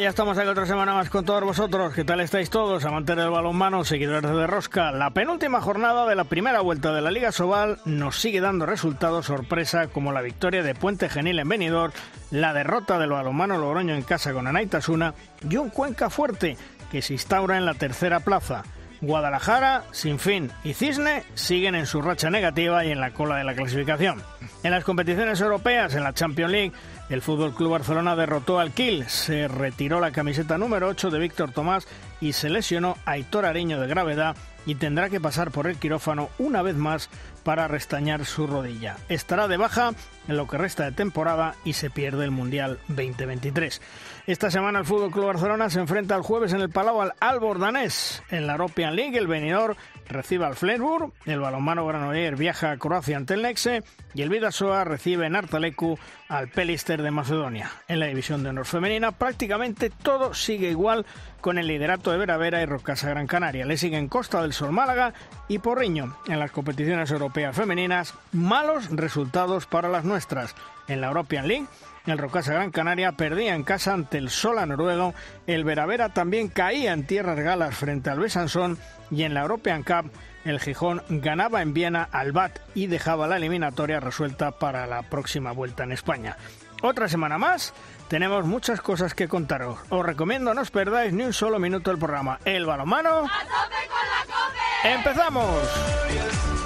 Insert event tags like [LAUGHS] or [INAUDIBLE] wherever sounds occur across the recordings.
Ya estamos aquí otra semana más con todos vosotros. ¿Qué tal estáis todos, amantes del balonmano, seguidores de Rosca? La penúltima jornada de la primera vuelta de la Liga Sobal nos sigue dando resultados sorpresa como la victoria de Puente Genil en Benidorm, la derrota del balonmano Logroño en casa con Anaitasuna y un Cuenca fuerte que se instaura en la tercera plaza. Guadalajara, Sinfín y Cisne siguen en su racha negativa y en la cola de la clasificación. En las competiciones europeas, en la Champions League, el Fútbol Club Barcelona derrotó al Kiel, se retiró la camiseta número 8 de Víctor Tomás y se lesionó a Aitor Areño de gravedad y tendrá que pasar por el quirófano una vez más para restañar su rodilla. Estará de baja en lo que resta de temporada y se pierde el Mundial 2023. Esta semana el Fútbol Club Barcelona se enfrenta el jueves en el Palau al Albordanés. En la European League el Benidorm recibe al Flensburg, el balonmano Granoller viaja a Croacia ante el Nexe y el Vidasoa recibe en Artalecu al Pelister de Macedonia. En la división de honor femenina prácticamente todo sigue igual con el liderato de Vera Vera y Rocasa Gran Canaria. Le siguen Costa del Sol Málaga y Porriño. En las competiciones europeas femeninas, malos resultados para las nuestras. En la European League, el Rocasa Gran Canaria perdía en casa ante el Sola noruego, el Veravera también caía en tierras galas frente al Besançon y en la European Cup el Gijón ganaba en Viena al BAT y dejaba la eliminatoria resuelta para la próxima vuelta en España. Otra semana más, tenemos muchas cosas que contaros. Os recomiendo no os perdáis ni un solo minuto del programa. El balomano. ¡A tope con la cope! ¡Empezamos!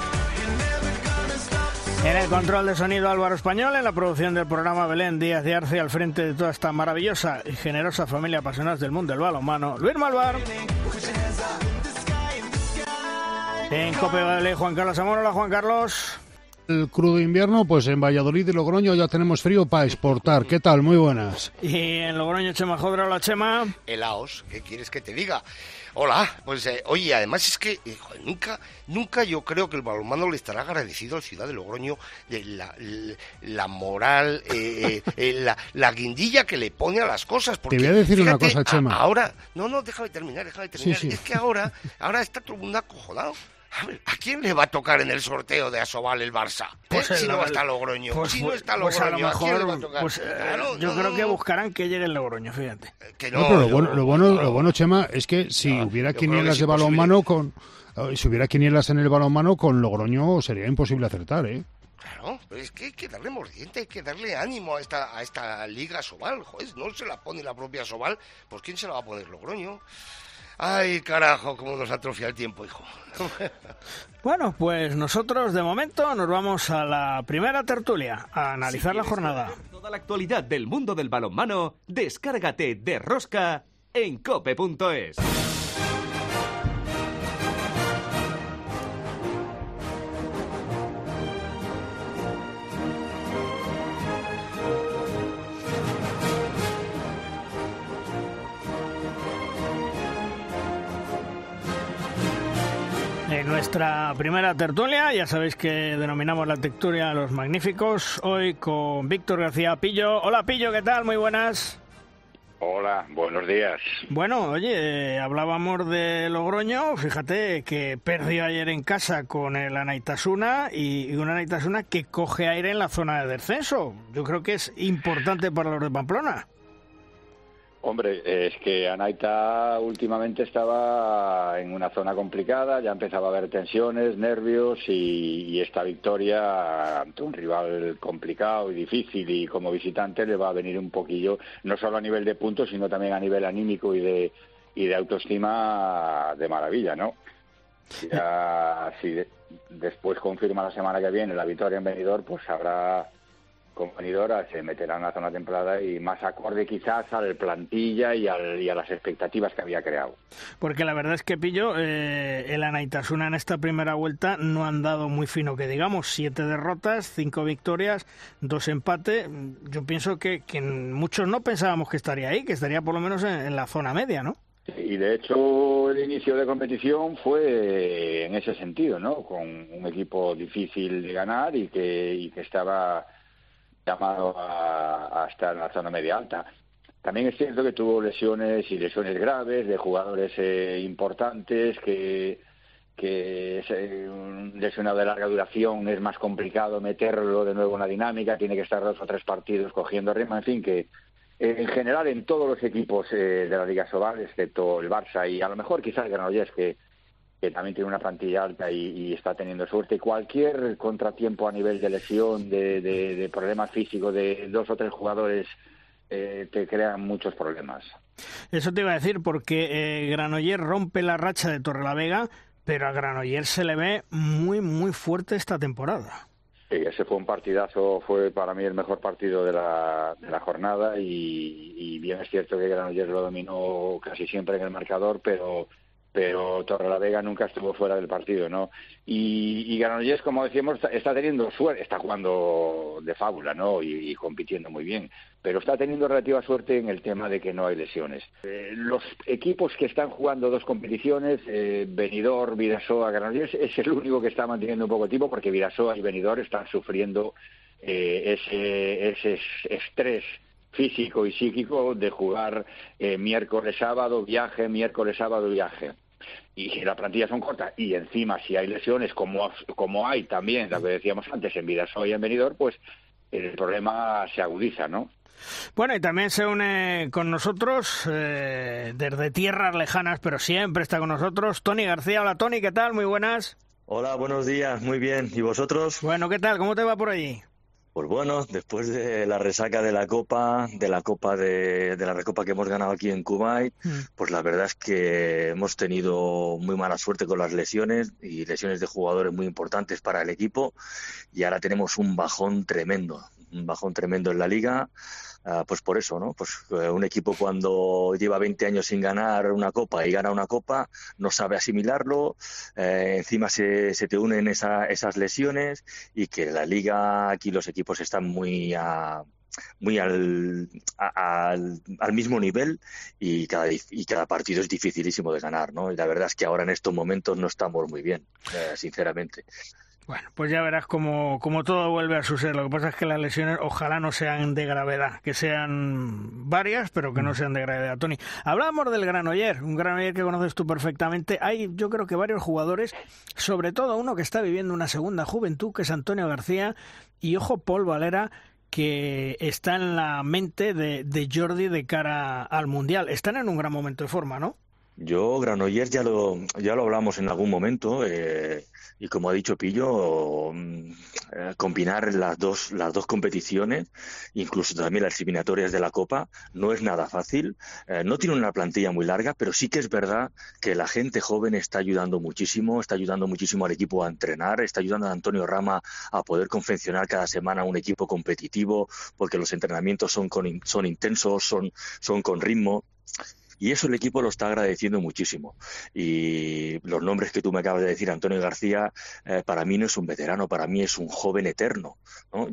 En el control de sonido Álvaro Español, en la producción del programa Belén Díaz de Arce, al frente de toda esta maravillosa y generosa familia apasionados del mundo del balonmano, Luis Malvar. En Cope Juan Carlos Amor. Hola, Juan Carlos. El crudo invierno, pues en Valladolid y Logroño ya tenemos frío para exportar. ¿Qué tal? Muy buenas. Y en Logroño, Chema Jodra, hola Chema. Helaos, ¿qué quieres que te diga? Hola, pues eh, oye, además es que eh, joder, nunca, nunca yo creo que el balonmano le estará agradecido al Ciudad de Logroño de la, la moral, eh, eh, la, la guindilla que le pone a las cosas. Porque, voy a decir una fíjate, cosa, Chema. a- ahora, no, no, déjame terminar, déjame terminar. Sí, sí. Es que ahora, ahora está todo el mundo acojonado. A ver, ¿a quién le va a tocar en el sorteo de Asobal el Barça? ¿Eh? Pues si el- no va a estar Logroño. Pues, si no está pues Logroño, a lo quién le va a mejor, tocar? pues, eh, Claro, yo no, creo no, que no. buscarán que llegue el Logroño, fíjate. Que No, pero lo yo- bueno, lo bueno, no. lo bueno, Chema, es que si No, hubiera quinielas de balonmano con... eh, Si hubiera quinielas en el balonmano con Logroño sería imposible acertar, ¿eh? Claro, pero es que hay que darle mordiente, hay que darle ánimo a esta, a esta Liga Sobal. Joder, no se la pone la propia Sobal, pues ¿quién se la va a poner Logroño? Ay, carajo, cómo nos atrofia el tiempo, hijo. [LAUGHS] Bueno, pues nosotros de momento nos vamos a la primera tertulia, a analizar la jornada. Toda la actualidad del mundo del balonmano, descárgate de Rosca en cope.es. Nuestra primera tertulia, ya sabéis que denominamos la tertulia a los magníficos, hoy con Víctor García Pillo. Hola Pillo, ¿qué tal? Muy buenas. Hola, buenos días. Bueno, oye, eh, hablábamos de Logroño, fíjate que perdió ayer en casa con el Anaitasuna y, y un Anaitasuna que coge aire en la zona de descenso. Yo creo que es importante para los de Pamplona. Hombre, es que Anaita últimamente estaba en una zona complicada, ya empezaba a haber tensiones, nervios y, esta victoria ante un rival complicado y difícil y como visitante le va a venir un poquillo, no solo a nivel de puntos, sino también a nivel anímico y de, y de autoestima de maravilla, ¿no? Ya, si de- después confirma la semana que viene la victoria en Benidorm, pues habrá con Benidorm se meterá en la zona templada y más acorde quizás a la plantilla y, al- y a las expectativas que había creado. Porque la verdad es que Pillo, eh, el Anaitasuna en esta primera vuelta no han dado muy fino, que digamos, siete derrotas, cinco victorias, dos empates. Yo pienso que, que muchos no pensábamos que estaría ahí, que estaría por lo menos en, en la zona media, ¿no? Y de hecho el inicio de competición fue en ese sentido, ¿no? Con un equipo difícil de ganar y que, y que estaba llamado a, estar en la zona media alta. También es cierto que tuvo lesiones y lesiones graves de jugadores eh, importantes que, que es eh, un lesionado de larga duración es más complicado meterlo de nuevo en la dinámica, tiene que estar dos o tres partidos cogiendo ritmo, en fin, que en general en todos los equipos eh, de la Liga Sobal, excepto el Barça y a lo mejor quizás el Granollers, que, que también tiene una plantilla alta y, está teniendo suerte. Cualquier contratiempo a nivel de lesión, de, de, problemas físicos de dos o tres jugadores eh, te crean muchos problemas. Eso te iba a decir, porque eh, Granollers rompe la racha de Torrelavega, pero a Granollers se le ve muy, muy fuerte esta temporada. Sí, ese fue un partidazo, fue para mí el mejor partido de la, de la jornada y, y bien es cierto que Granollers lo dominó casi siempre en el marcador, pero pero Torrelavega nunca estuvo fuera del partido, ¿no? Y, y como decíamos, está, teniendo suerte, está jugando de fábula, ¿no? Y, compitiendo muy bien, pero está teniendo relativa suerte en el tema de que no hay lesiones. Eh, los equipos que están jugando dos competiciones, eh, Benidorm, Vidasoa, Granollers, es el único que está manteniendo un poco de tipo porque Vidasoa y Benidorm están sufriendo eh, ese, ese estrés físico y psíquico de jugar eh, miércoles, sábado, viaje, miércoles, sábado, viaje. Y si las plantillas son cortas y encima si hay lesiones, como, como hay también, lo que decíamos antes, en Vidasoy y en Benidorm, pues el problema se agudiza, ¿no? Bueno, y también se une con nosotros eh, desde tierras lejanas, pero siempre está con nosotros Tony García. Hola Tony, ¿qué tal? Muy buenas. Hola, buenos días, muy bien. ¿Y vosotros? Bueno, ¿qué tal? ¿Cómo te va por allí? Pues bueno, después de la resaca de la Copa, de la Copa de, la Recopa que hemos ganado aquí en Kuwait, hmm. pues la verdad es que hemos tenido muy mala suerte con las lesiones y lesiones de jugadores muy importantes para el equipo y ahora tenemos un bajón tremendo, un bajón tremendo en la liga. Ah, pues por eso, ¿no? Pues eh, un equipo cuando lleva 20 años sin ganar una copa y gana una copa, no sabe asimilarlo, eh, encima se, se, te unen esas lesiones y que la liga aquí los equipos están muy muy al, al, mismo nivel y cada, y cada partido es dificilísimo de ganar, ¿no? Y la verdad es que ahora en estos momentos no estamos muy bien, eh, sinceramente. Bueno, pues ya verás como, como todo vuelve a su ser. Lo que pasa es que las lesiones ojalá no sean de gravedad, que sean varias, pero que no mm. sean de gravedad. Tony, hablábamos del Granoller, un Granoller que conoces tú perfectamente. Hay, yo creo que varios jugadores, sobre todo uno que está viviendo una segunda juventud, que es Antonio García, y ojo, Paul Valera, que está en la mente de, de Jordi de cara al Mundial. Están en un gran momento de forma, ¿no? Yo, Granollers, ya lo, ya lo hablamos en algún momento, eh, y como ha dicho Pillo, mm, eh, combinar las dos, las dos competiciones, incluso también las eliminatorias de la Copa, no es nada fácil. Eh, no tiene una plantilla muy larga, pero sí que es verdad que la gente joven está ayudando muchísimo, está ayudando muchísimo al equipo a entrenar, está ayudando a Antonio Rama a poder confeccionar cada semana un equipo competitivo, porque los entrenamientos son, con, son intensos, son, son con ritmo. Y eso el equipo lo está agradeciendo muchísimo. Y los nombres que tú me acabas de decir, Antonio García, eh, para mí no es un veterano, para mí es un joven eterno.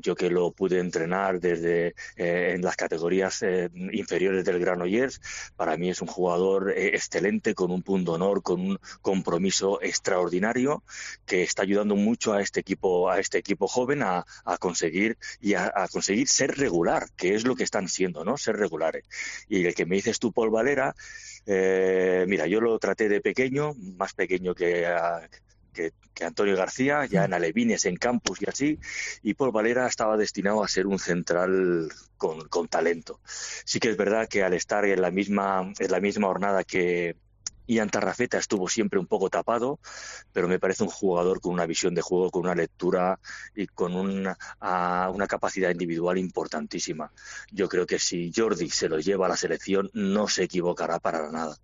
Yo que lo pude entrenar desde eh, en las categorías eh, inferiores del Granollers, para mí es un jugador excelente, con un punto honor, con un compromiso extraordinario, que está ayudando mucho a este equipo, a este equipo joven a, conseguir y a, conseguir ser regular, que es lo que están siendo, ¿no? Ser regulares. Y el que me dices tú, Paul Valera, eh, mira, yo lo traté de pequeño, más pequeño que, que, Antonio García, ya en Alevines, en campus y así, y Paul Valera estaba destinado a ser un central con, con talento. Sí que es verdad que al estar en la misma, en la misma jornada que, Ian Tarrafeta estuvo siempre un poco tapado, pero me parece un jugador con una visión de juego, con una lectura y con una, una capacidad individual importantísima. Yo creo que si Jordi se lo lleva a la selección, no se equivocará para nada.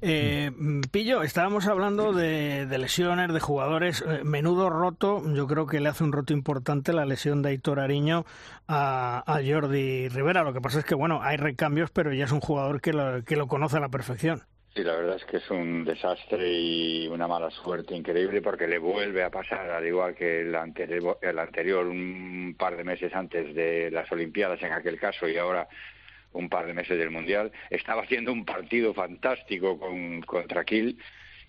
Eh, Pillo, estábamos hablando de, lesiones, de jugadores. Eh, menudo roto, yo creo que le hace un roto importante la lesión de Aitor Ariño a, Jordi Rivera. Lo que pasa es que, bueno, hay recambios, pero ya es un jugador que que lo conoce a la perfección. Sí, la verdad es que es un desastre y una mala suerte increíble porque le vuelve a pasar, al igual que el anterior, anterior un par de meses antes de las Olimpiadas en aquel caso y ahora un par de meses del Mundial. Estaba haciendo un partido fantástico con, contra Kiel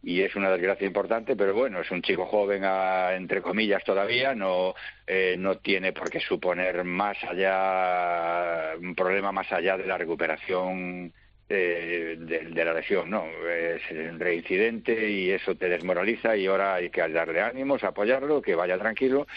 y es una desgracia importante, pero bueno, es un chico joven, entre comillas, todavía, no, eh, no tiene por qué suponer más allá, un problema más allá de la recuperación eh, de, la lesión, no, es un reincidente y eso te desmoraliza y ahora hay que darle ánimos, apoyarlo, que vaya tranquilo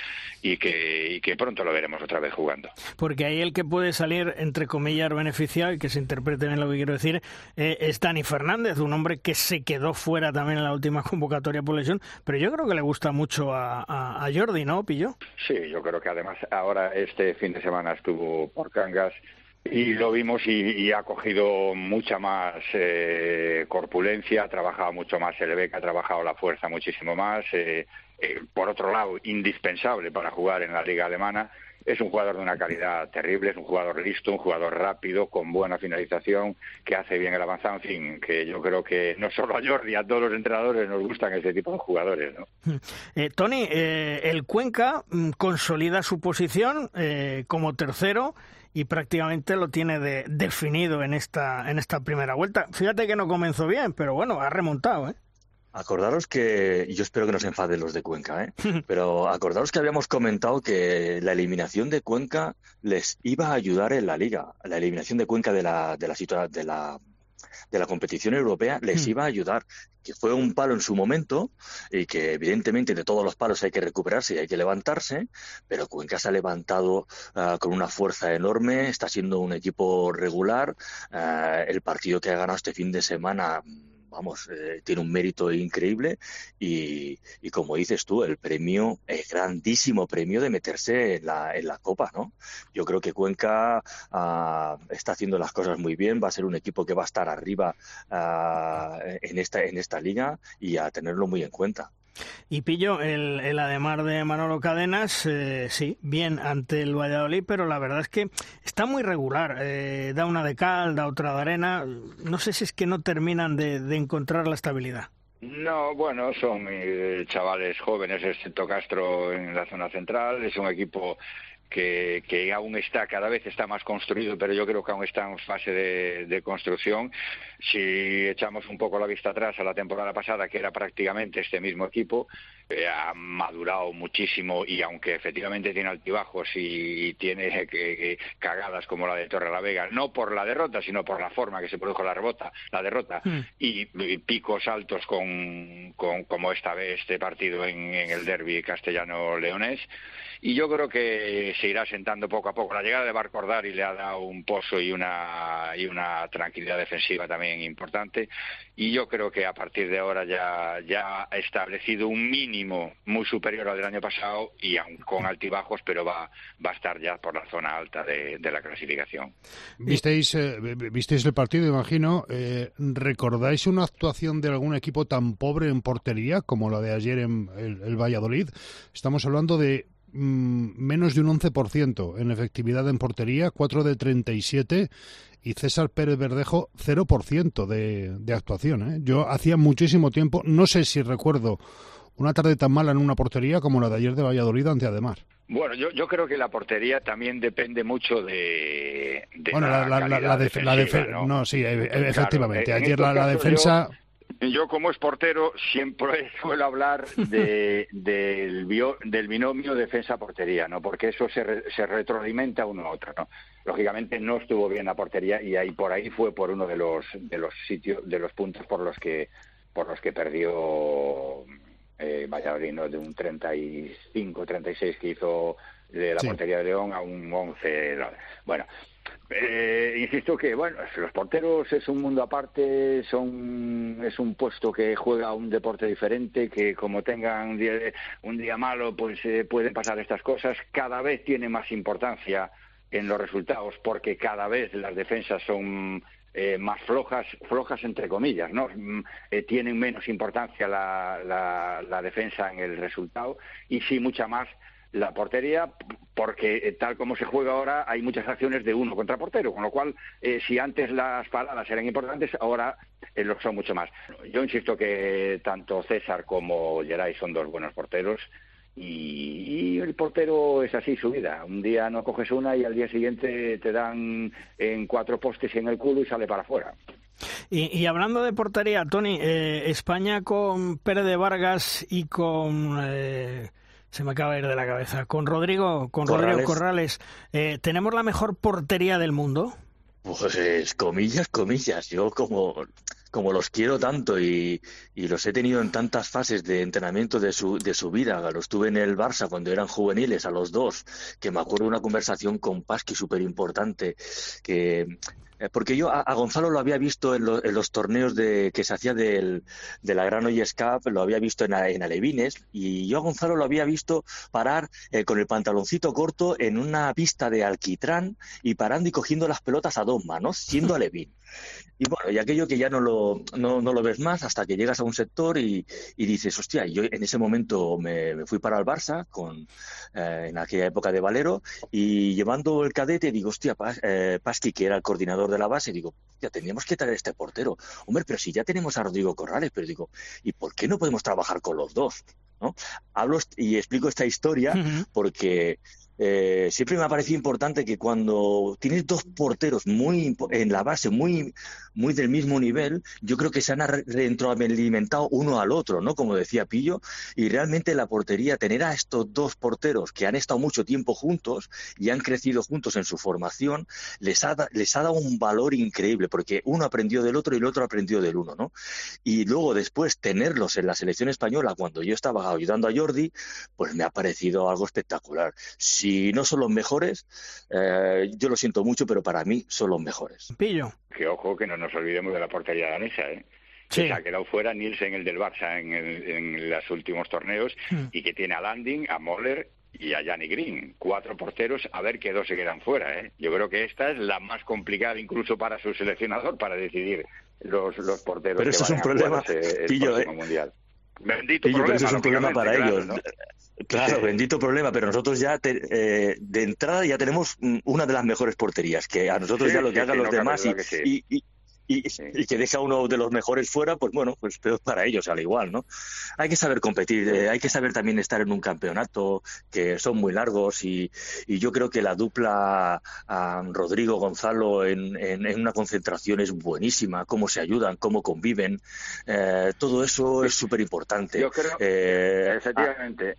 y que, que pronto lo veremos otra vez jugando. Porque ahí el que puede salir, entre comillas, beneficiado, y que se interprete bien lo que quiero decir, eh, es Dani Fernández, un hombre que se quedó fuera también en la última [LAUGHS] convocatoria por lesión, pero yo creo que le gusta mucho a, a, a Jordi, ¿no, Pillo? Sí, yo creo que además ahora este fin de semana estuvo por Cangas y lo vimos y, ha cogido mucha más eh, corpulencia, ha trabajado mucho más el BEC, ha trabajado la fuerza muchísimo más. Eh, eh, por otro lado, indispensable para jugar en la liga alemana. Es un jugador de una calidad terrible, es un jugador listo, un jugador rápido, con buena finalización, que hace bien el avanzado. En fin, que yo creo que no solo a Jordi, a todos los entrenadores nos gustan ese tipo de jugadores. ¿no? [LAUGHS] Tony, el Cuenca mm, consolida su posición como tercero y prácticamente lo tiene de, definido en esta, en esta primera vuelta. Fíjate que no comenzó bien, pero bueno, ha remontado, ¿eh? Acordaros que, y yo espero que no se enfaden los de Cuenca, ¿eh? [LAUGHS] pero acordaros que habíamos comentado que la eliminación de Cuenca les iba a ayudar en la liga, la eliminación de Cuenca de la, de la, de la de la competición europea les hmm. iba a ayudar, que fue un palo en su momento y que evidentemente de todos los palos hay que recuperarse y hay que levantarse, pero Cuenca se ha levantado ah, con una fuerza enorme, está siendo un equipo regular, ah, el partido que ha ganado este fin de semana vamos, eh, tiene un mérito increíble y, y, como dices tú, el premio, el grandísimo premio de meterse en la, en la Copa, ¿no? Yo creo que Cuenca ah, está haciendo las cosas muy bien, va a ser un equipo que va a estar arriba ah, en, esta, en esta liga y a tenerlo muy en cuenta. Y pillo, el, el además de Manolo Cadenas, eh, sí, bien ante el Valladolid, pero la verdad es que está muy regular. Eh, da una de cal, da otra de arena. No sé si es que no terminan de, de encontrar la estabilidad. No, bueno, son eh, chavales jóvenes, excepto Castro en la zona central. Es un equipo que, que, aún está, cada vez está más construido, pero yo creo que aún está en fase de, construcción. Si echamos un poco la vista atrás a la temporada pasada, que era prácticamente este mismo equipo, eh, ha madurado muchísimo y aunque efectivamente tiene altibajos y, tiene que, cagadas como la de Torre la Vega, no por la derrota, sino por la forma que se produjo la, rebota, la derrota hmm. y, picos altos con, con, como esta vez este partido en, en el derby castellano-leonés. Y yo creo que se irá sentando poco a poco. La llegada de Barcordari le ha dado un pozo y una, y una tranquilidad defensiva también importante. Y yo creo que a partir de ahora ya, ya ha establecido un mínimo muy superior al del año pasado y aún con altibajos, pero va, va a estar ya por la zona alta de, la clasificación. ¿Visteis, eh, ¿Visteis el partido, imagino? Eh, ¿Recordáis una actuación de algún equipo tan pobre en portería como la de ayer en el Valladolid? Estamos hablando de Mm, menos de un 11% en efectividad en portería, 4 de 37 y César Pérez Verdejo 0% de, de actuación. ¿eh? Yo hacía muchísimo tiempo, no sé si recuerdo una tarde tan mala en una portería como la de ayer de Valladolid ante Ademar. Bueno, yo, yo creo que la portería también depende mucho de, bueno, la, la, la, defensa, ¿no? sí, e, e, efectivamente. ayer la, defensa... Yo como es portero siempre [LAUGHS] suelo hablar de, del, del, binomio defensa-portería, ¿no? Porque eso se, se retroalimenta uno a otro, ¿no? Lógicamente no estuvo bien la portería y ahí por ahí fue por uno de los de los sitios de los puntos por los que por los que perdió eh, Valladolid, ¿no? De un 35-36 que hizo de la portería de León a un 11. Bueno, eh, insisto que, bueno, los porteros es un mundo aparte, son, es un puesto que juega un deporte diferente, que como tengan un día, un día malo, pues eh, pueden pasar estas cosas. Cada vez tiene más importancia en los resultados, porque cada vez las defensas son eh, más flojas, flojas entre comillas, ¿no? Mm, eh, tienen menos importancia la, la, la defensa en el resultado y sí mucha más la portería, porque eh, tal como se juega ahora hay muchas acciones de uno contra portero, con lo cual eh, si antes las paradas eran importantes, ahora eh, lo son mucho más. Yo insisto que tanto César como Geray son dos buenos porteros y, el portero es así su vida. Un día no coges una y al día siguiente te dan en cuatro postes en el culo y sale para afuera. Y, hablando de portería, Tony, eh, España con Pérez de Vargas y con eh, se me acaba de ir de la cabeza, con Rodrigo, con Corrales. Rodrigo Corrales, eh, ¿tenemos la mejor portería del mundo? Pues comillas, comillas. Yo como, como los quiero tanto y, y, los he tenido en tantas fases de entrenamiento de su, de su vida. Los tuve en el Barça cuando eran juveniles, a los dos, que me acuerdo de una conversación con Pasqui súper importante, que porque yo a, Gonzalo lo había visto en, los torneos de, que se hacía del, de la Gran Hoy lo había visto en, en, Alevines, y yo a Gonzalo lo había visto parar eh, con el pantaloncito corto en una pista de alquitrán y parando y cogiendo las pelotas a dos manos, siendo [LAUGHS] Alevín. Y bueno, y aquello que ya no lo, no, lo ves más hasta que llegas a un sector y, dices, hostia, yo en ese momento me, fui para el Barça con, eh, en aquella época de Valero y llevando el cadete digo, hostia, eh, Pasqui, que era el coordinador de la base, digo, ya teníamos que traer este portero. Hombre, pero si ya tenemos a Rodrigo Corrales, pero digo, ¿y por qué no podemos trabajar con los dos? ¿No? Hablo y explico esta historia porque eh, siempre me ha parecido importante que cuando tienes dos porteros muy en la base, muy, muy del mismo nivel, yo creo que se han retroalimentado uno al otro, ¿no? Como decía Pillo, y realmente la portería, tener a estos dos porteros que han estado mucho tiempo juntos y han crecido juntos en su formación, les ha, les ha dado un valor increíble, porque uno aprendió del otro y el otro aprendió del uno, ¿no? Y luego después tenerlos en la selección española, cuando yo estaba ayudando a Jordi, pues me ha parecido algo espectacular. Si si no son los mejores, eh, yo lo siento mucho, pero para mí son los mejores. Pillo. Que ojo, que no nos olvidemos de la portería danesa, ¿eh? que se ha quedado fuera Nielsen, el del Barça, en, en los últimos torneos, hmm. y que tiene a Landing, a Moller y a Yanni Green. Cuatro porteros, a ver qué dos se quedan fuera. ¿eh? Yo creo que esta es la más complicada incluso para su seleccionador para decidir los, los porteros pero eso es un problema, Pillo, eh, mundial. Bendito problema, pero eso es un problema para ellos. Claro, [LAUGHS] bendito problema, pero nosotros ya eh, de entrada ya tenemos una de las mejores porterías, que a nosotros ya lo que hagan los demás y, y, que deja uno de los mejores fuera, pues bueno, pues peor para ellos al igual, ¿no? Hay que saber competir, eh, hay que saber también estar en un campeonato que son muy largos y, yo creo que la dupla Rodrigo Gonzalo en, una concentración es buenísima, cómo se ayudan, cómo conviven, eh, todo eso es súper importante. Yo creo, eh, efectivamente.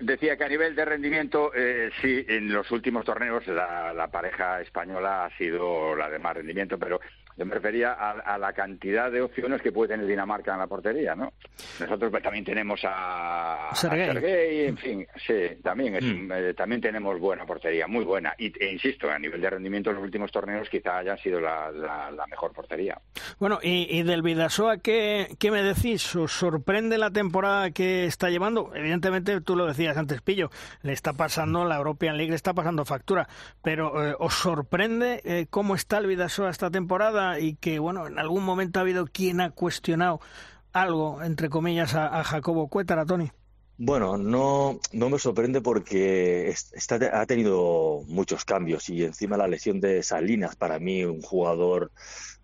Decía que a nivel de rendimiento, eh, sí, en los últimos torneos la, pareja española ha sido la de más rendimiento, pero yo me refería a, la cantidad de opciones que puede tener Dinamarca en la portería, ¿no? Nosotros pues, también tenemos a Sergei, en fin, sí, también mm. eh, también tenemos buena portería, muy buena. Y e insisto, a nivel de rendimiento en los últimos torneos quizá hayan sido la, mejor portería. Bueno, y, del Vidasoa, ¿qué, ¿qué me decís? ¿Os sorprende la temporada que está llevando? Evidentemente, tú lo decías antes, Pillo, le está pasando, la European League le está pasando factura, pero eh, ¿os sorprende eh, cómo está el Vidasoa esta temporada? Y que, bueno, en algún momento ha habido quien ha cuestionado algo, entre comillas, a, Jacobo Cuétara, Tony. Bueno, no, no me sorprende porque está, ha tenido muchos cambios y encima la lesión de Salinas, para mí un jugador,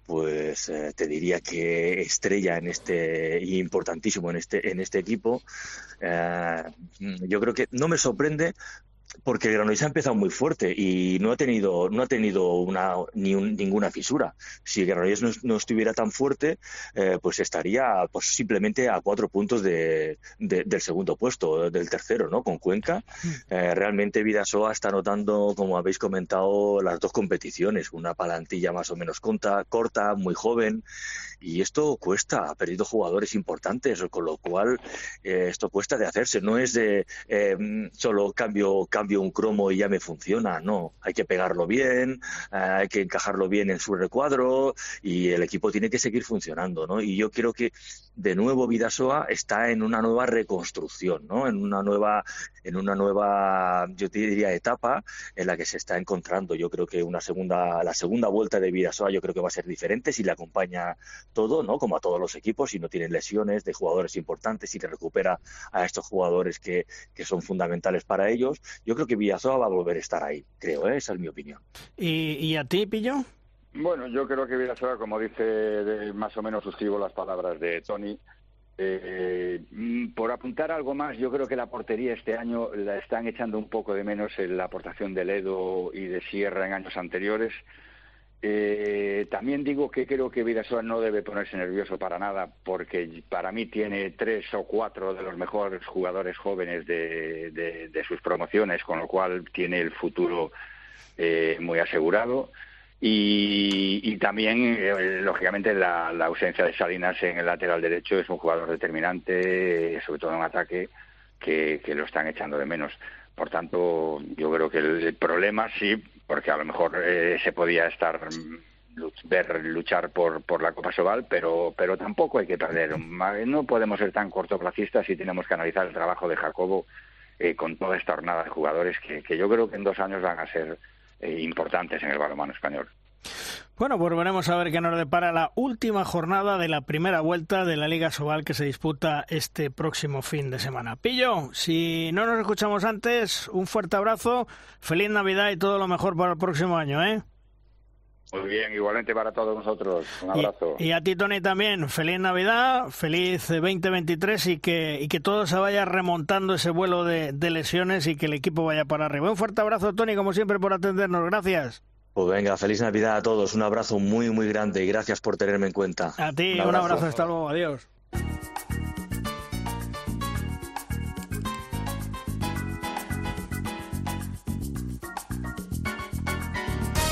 pues eh, te diría que estrella en este importantísimo en este en este equipo. Eh, yo creo que no me sorprende porque Granollers ha empezado muy fuerte y no ha tenido no ha tenido una ni ninguna fisura. Si Granollers no, estuviera tan fuerte, eh, pues estaría pues simplemente a cuatro puntos de, del segundo puesto, del tercero, ¿no? Con Cuenca. Mm. Eh, realmente Vidasoa está notando, como habéis comentado, las dos competiciones, una palantilla más o menos corta, corta muy joven, y esto cuesta. Ha perdido jugadores importantes, con lo cual eh, esto cuesta de hacerse. No es de solo cambio cambio un cromo y ya me funciona. No, hay que pegarlo bien, eh, hay que encajarlo bien en su recuadro y el equipo tiene que seguir funcionando, ¿no? Y yo creo que de nuevo Vidasoa está en una nueva reconstrucción, ¿no? En una nueva, en una nueva, yo diría etapa en la que se está encontrando. Yo creo que una segunda, la segunda vuelta de Vidasoa yo creo que va a ser diferente si le acompaña todo, ¿no? Como a todos los equipos, si no tienen lesiones de jugadores importantes, si le recupera a estos jugadores que, que son fundamentales para ellos yo creo que Villasoa va a volver a estar ahí, creo, ¿eh? esa es mi opinión. ¿Y, a ti, Pillo? Bueno, yo creo que Villasoa, como dice, más o menos suscribo las palabras de Tony, Eh, mm, por apuntar algo más, yo creo que la portería este año la están echando un poco de menos en la aportación de Ledo y de Sierra en años anteriores. Eh, también digo que creo que Vidasoa no debe ponerse nervioso para nada, porque para mí tiene tres o cuatro de los mejores jugadores jóvenes de, de, sus promociones, con lo cual tiene el futuro eh, muy asegurado. Y, también, eh, lógicamente, la, ausencia de Salinas en el lateral derecho es un jugador determinante, sobre todo en ataque, que, lo están echando de menos. Por tanto, yo creo que el, problema sí, porque a lo mejor eh, se podía estar ver luchar por, por la Copa Sobal, pero, pero tampoco hay que perder. No podemos ser tan cortoplacistas y tenemos que analizar el trabajo de Jacobo eh, con toda esta jornada de jugadores que, que yo creo que en dos años van a ser eh, importantes en el balonmano español. Bueno, pues veremos a ver qué nos depara la última jornada de la primera vuelta de la Liga Sobal que se disputa este próximo fin de semana. Pillo, si no nos escuchamos antes, un fuerte abrazo, feliz Navidad y todo lo mejor para el próximo año, ¿eh? Muy bien, igualmente para todos nosotros. Un abrazo. Y, a ti, Tony, también. Feliz Navidad, feliz 2023 y que, y que todo se vaya remontando ese vuelo de, de lesiones y que el equipo vaya para arriba. Un fuerte abrazo, Tony, como siempre, por atendernos. Gracias. Pues venga, feliz Navidad a todos. Un abrazo muy, muy grande y gracias por tenerme en cuenta. A ti, un abrazo. Un abrazo hasta luego. Adiós.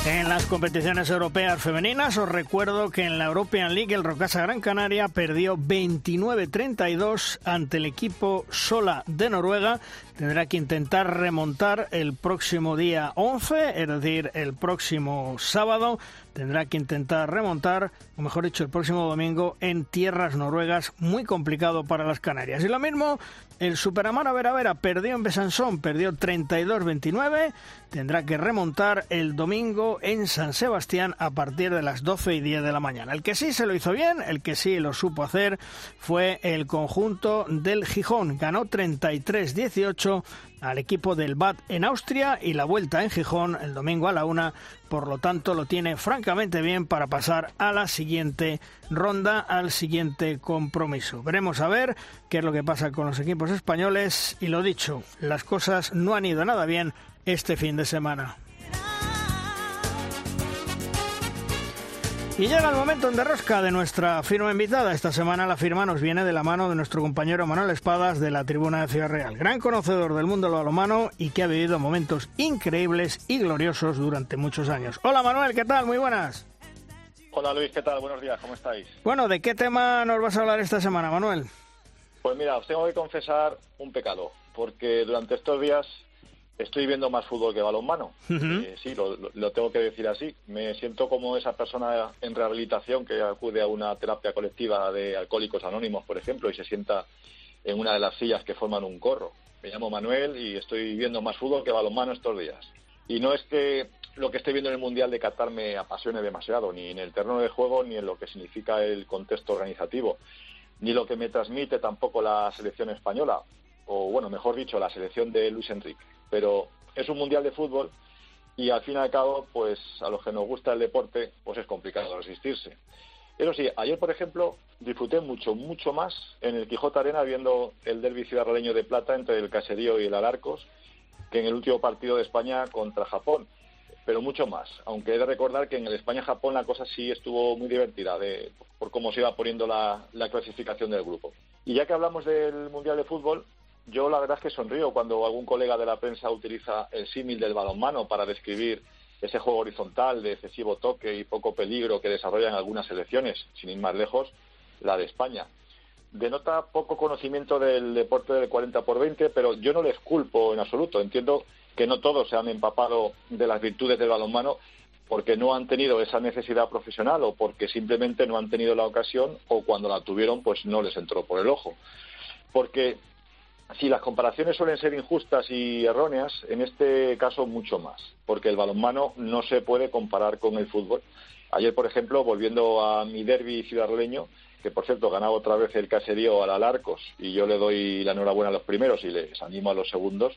En las competiciones europeas femeninas os recuerdo que en la European League el Rocasa Gran Canaria perdió 29-32 ante el equipo Sola de Noruega. Tendrá que intentar remontar el próximo día 11, es decir, el próximo sábado. Tendrá que intentar remontar, o mejor dicho, el próximo domingo en tierras noruegas, muy complicado para las Canarias. Y lo mismo el Superamara Vera Vera perdió en Besançon, perdió 32-29. Tendrá que remontar el domingo en San Sebastián a partir de las 12 y 10 de la mañana. El que sí se lo hizo bien, el que sí lo supo hacer, fue el conjunto del Gijón. Ganó 33-18 al equipo del BAT en Austria y la vuelta en Gijón el domingo a la una. Por lo tanto, lo tiene francamente bien para pasar a la siguiente ronda, al siguiente compromiso. Veremos a ver qué es lo que pasa con los equipos españoles y lo dicho, las cosas no han ido nada bien este fin de semana. Y llega el momento en derrosca de nuestra firma invitada. Esta semana la firma nos viene de la mano de nuestro compañero Manuel Espadas de la Tribuna de Ciudad Real, gran conocedor del mundo del balonmano y que ha vivido momentos increíbles y gloriosos durante muchos años. Hola Manuel, ¿qué tal? Muy buenas. Hola Luis, ¿qué tal? Buenos días, ¿cómo estáis? Bueno, ¿de qué tema nos vas a hablar esta semana, Manuel? Pues mira, os tengo que confesar un pecado, porque durante estos días estoy viendo más fútbol que balonmano. Eh, sí, lo, tengo que decir así. Me siento como esa persona en rehabilitación que acude a una terapia colectiva de alcohólicos anónimos, por ejemplo, y se sienta en una de las sillas que forman un corro. Me llamo Manuel y estoy viendo más fútbol que balonmano estos días. Y no es que lo que estoy viendo en el Mundial de Qatar me apasione demasiado, ni en el terreno de juego, ni en lo que significa el contexto organizativo, ni lo que me transmite tampoco la selección española, o bueno, mejor dicho, la selección de Luis Enrique pero es un mundial de fútbol y al fin y al cabo, pues a los que nos gusta el deporte, pues es complicado resistirse. Eso sí, ayer, por ejemplo, disfruté mucho, mucho más en el Quijote Arena viendo el derbi ciudadaleño de plata entre el Caserío y el Alarcos que en el último partido de España contra Japón, pero mucho más. Aunque he de recordar que en el España-Japón la cosa sí estuvo muy divertida de, por cómo se iba poniendo la clasificación del grupo. Y ya que hablamos del Mundial de Fútbol, yo la verdad es que sonrío cuando algún colega de la prensa utiliza el símil del balonmano para describir ese juego horizontal de excesivo toque y poco peligro que desarrollan algunas selecciones, sin ir más lejos, la de España. Denota poco conocimiento del deporte del 40 por 20, pero yo no les culpo en absoluto. Entiendo que no todos se han empapado de las virtudes del balonmano porque no han tenido esa necesidad profesional o porque simplemente no han tenido la ocasión o cuando la tuvieron pues no les entró por el ojo. Porque si las comparaciones suelen ser injustas y erróneas, en este caso mucho más, porque el balonmano no se puede comparar con el fútbol. Ayer, por ejemplo, volviendo a mi derby ciudadleño, que por cierto ganaba otra vez el caserío al Alarcos y yo le doy la enhorabuena a los primeros y les animo a los segundos,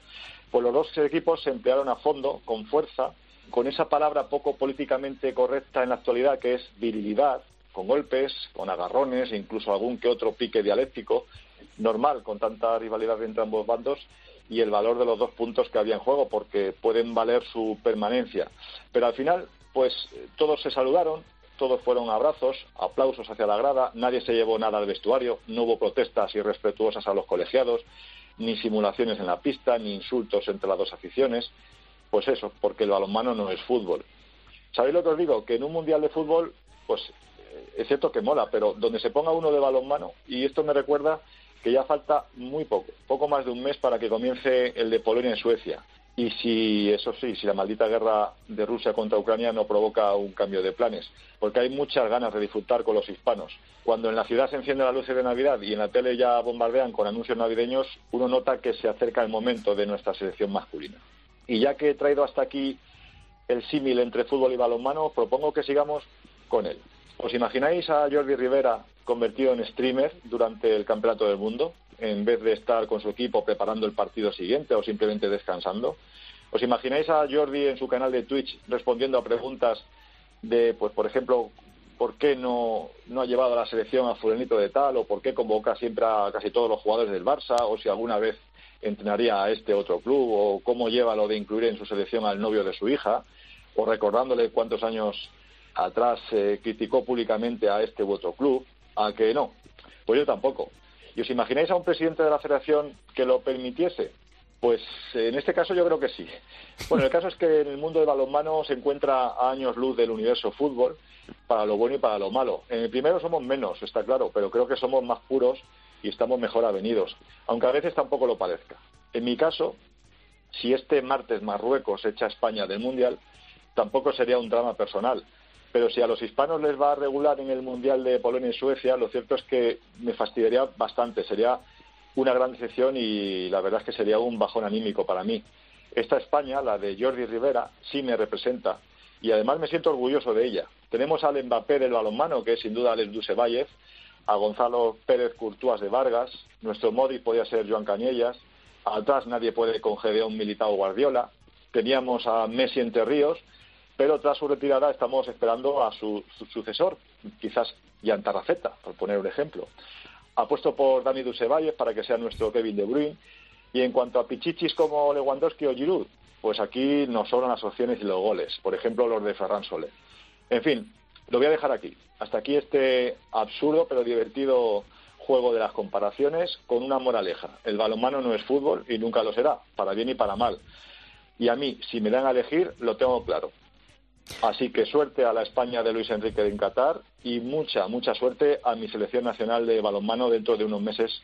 pues los dos equipos se emplearon a fondo, con fuerza, con esa palabra poco políticamente correcta en la actualidad que es virilidad, con golpes, con agarrones, incluso algún que otro pique dialéctico, normal con tanta rivalidad entre ambos bandos y el valor de los dos puntos que había en juego, porque pueden valer su permanencia. Pero al final, pues todos se saludaron, todos fueron abrazos, aplausos hacia la grada, nadie se llevó nada al vestuario, no hubo protestas irrespetuosas a los colegiados, ni simulaciones en la pista, ni insultos entre las dos aficiones. Pues eso, porque el balonmano no es fútbol. ¿Sabéis lo que os digo? Que en un mundial de fútbol, pues es cierto que mola, pero donde se ponga uno de balonmano, y esto me recuerda que ya falta muy poco, poco más de un mes para que comience el de Polonia en Suecia. Y si, eso sí, si la maldita guerra de Rusia contra Ucrania no provoca un cambio de planes, porque hay muchas ganas de disfrutar con los hispanos. Cuando en la ciudad se encienden las luces de Navidad y en la tele ya bombardean con anuncios navideños, uno nota que se acerca el momento de nuestra selección masculina. Y ya que he traído hasta aquí el símil entre fútbol y balonmano, propongo que sigamos con él. ¿Os imagináis a Jordi Rivera convertido en streamer durante el Campeonato del Mundo, en vez de estar con su equipo preparando el partido siguiente o simplemente descansando? ¿Os imagináis a Jordi en su canal de Twitch respondiendo a preguntas de, pues por ejemplo, por qué no, no ha llevado a la selección a fulanito de tal o por qué convoca siempre a casi todos los jugadores del Barça o si alguna vez entrenaría a este otro club o cómo lleva lo de incluir en su selección al novio de su hija o recordándole cuántos años atrás eh, criticó públicamente a este u otro club, a que no. Pues yo tampoco. ¿Y os imagináis a un presidente de la federación que lo permitiese? Pues en este caso yo creo que sí. Bueno, el caso es que en el mundo del balonmano se encuentra a años luz del universo fútbol, para lo bueno y para lo malo. En el primero somos menos, está claro, pero creo que somos más puros y estamos mejor avenidos, aunque a veces tampoco lo parezca. En mi caso, si este martes Marruecos echa a España del Mundial, tampoco sería un drama personal, pero si a los hispanos les va a regular en el Mundial de Polonia y Suecia, lo cierto es que me fastidiaría bastante. Sería una gran decepción y la verdad es que sería un bajón anímico para mí. Esta España, la de Jordi Rivera, sí me representa y además me siento orgulloso de ella. Tenemos al Mbappé del balonmano, que es sin duda Alex Dusevayev, a Gonzalo Pérez Curtúas de Vargas, nuestro Modi podía ser Joan Cañellas, atrás nadie puede con Gedeón Militao Guardiola, teníamos a Messi entre ríos pero tras su retirada estamos esperando a su, sucesor, quizás Jan Tarrafeta, por poner un ejemplo. Apuesto por Dani Dusevalle para que sea nuestro Kevin De Bruyne. Y en cuanto a pichichis como Lewandowski o Giroud, pues aquí nos sobran las opciones y los goles. Por ejemplo, los de Ferran Soler. En fin, lo voy a dejar aquí. Hasta aquí este absurdo pero divertido juego de las comparaciones con una moraleja. El balonmano no es fútbol y nunca lo será, para bien y para mal. Y a mí, si me dan a elegir, lo tengo claro. Así que suerte a la España de Luis Enrique en Qatar y mucha, mucha suerte a mi selección nacional de balonmano dentro de unos meses,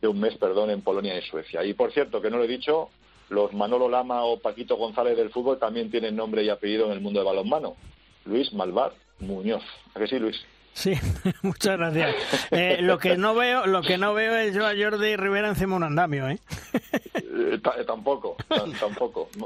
de un mes, perdón, en Polonia y Suecia. Y por cierto, que no lo he dicho, los Manolo Lama o Paquito González del fútbol también tienen nombre y apellido en el mundo del balonmano. Luis Malvar Muñoz. ¿A que sí, Luis? Sí, [LAUGHS] muchas gracias. Eh, lo que no veo, lo que no veo es yo a Jordi Rivera encima un andamio, ¿eh? eh tampoco, tampoco. [LAUGHS]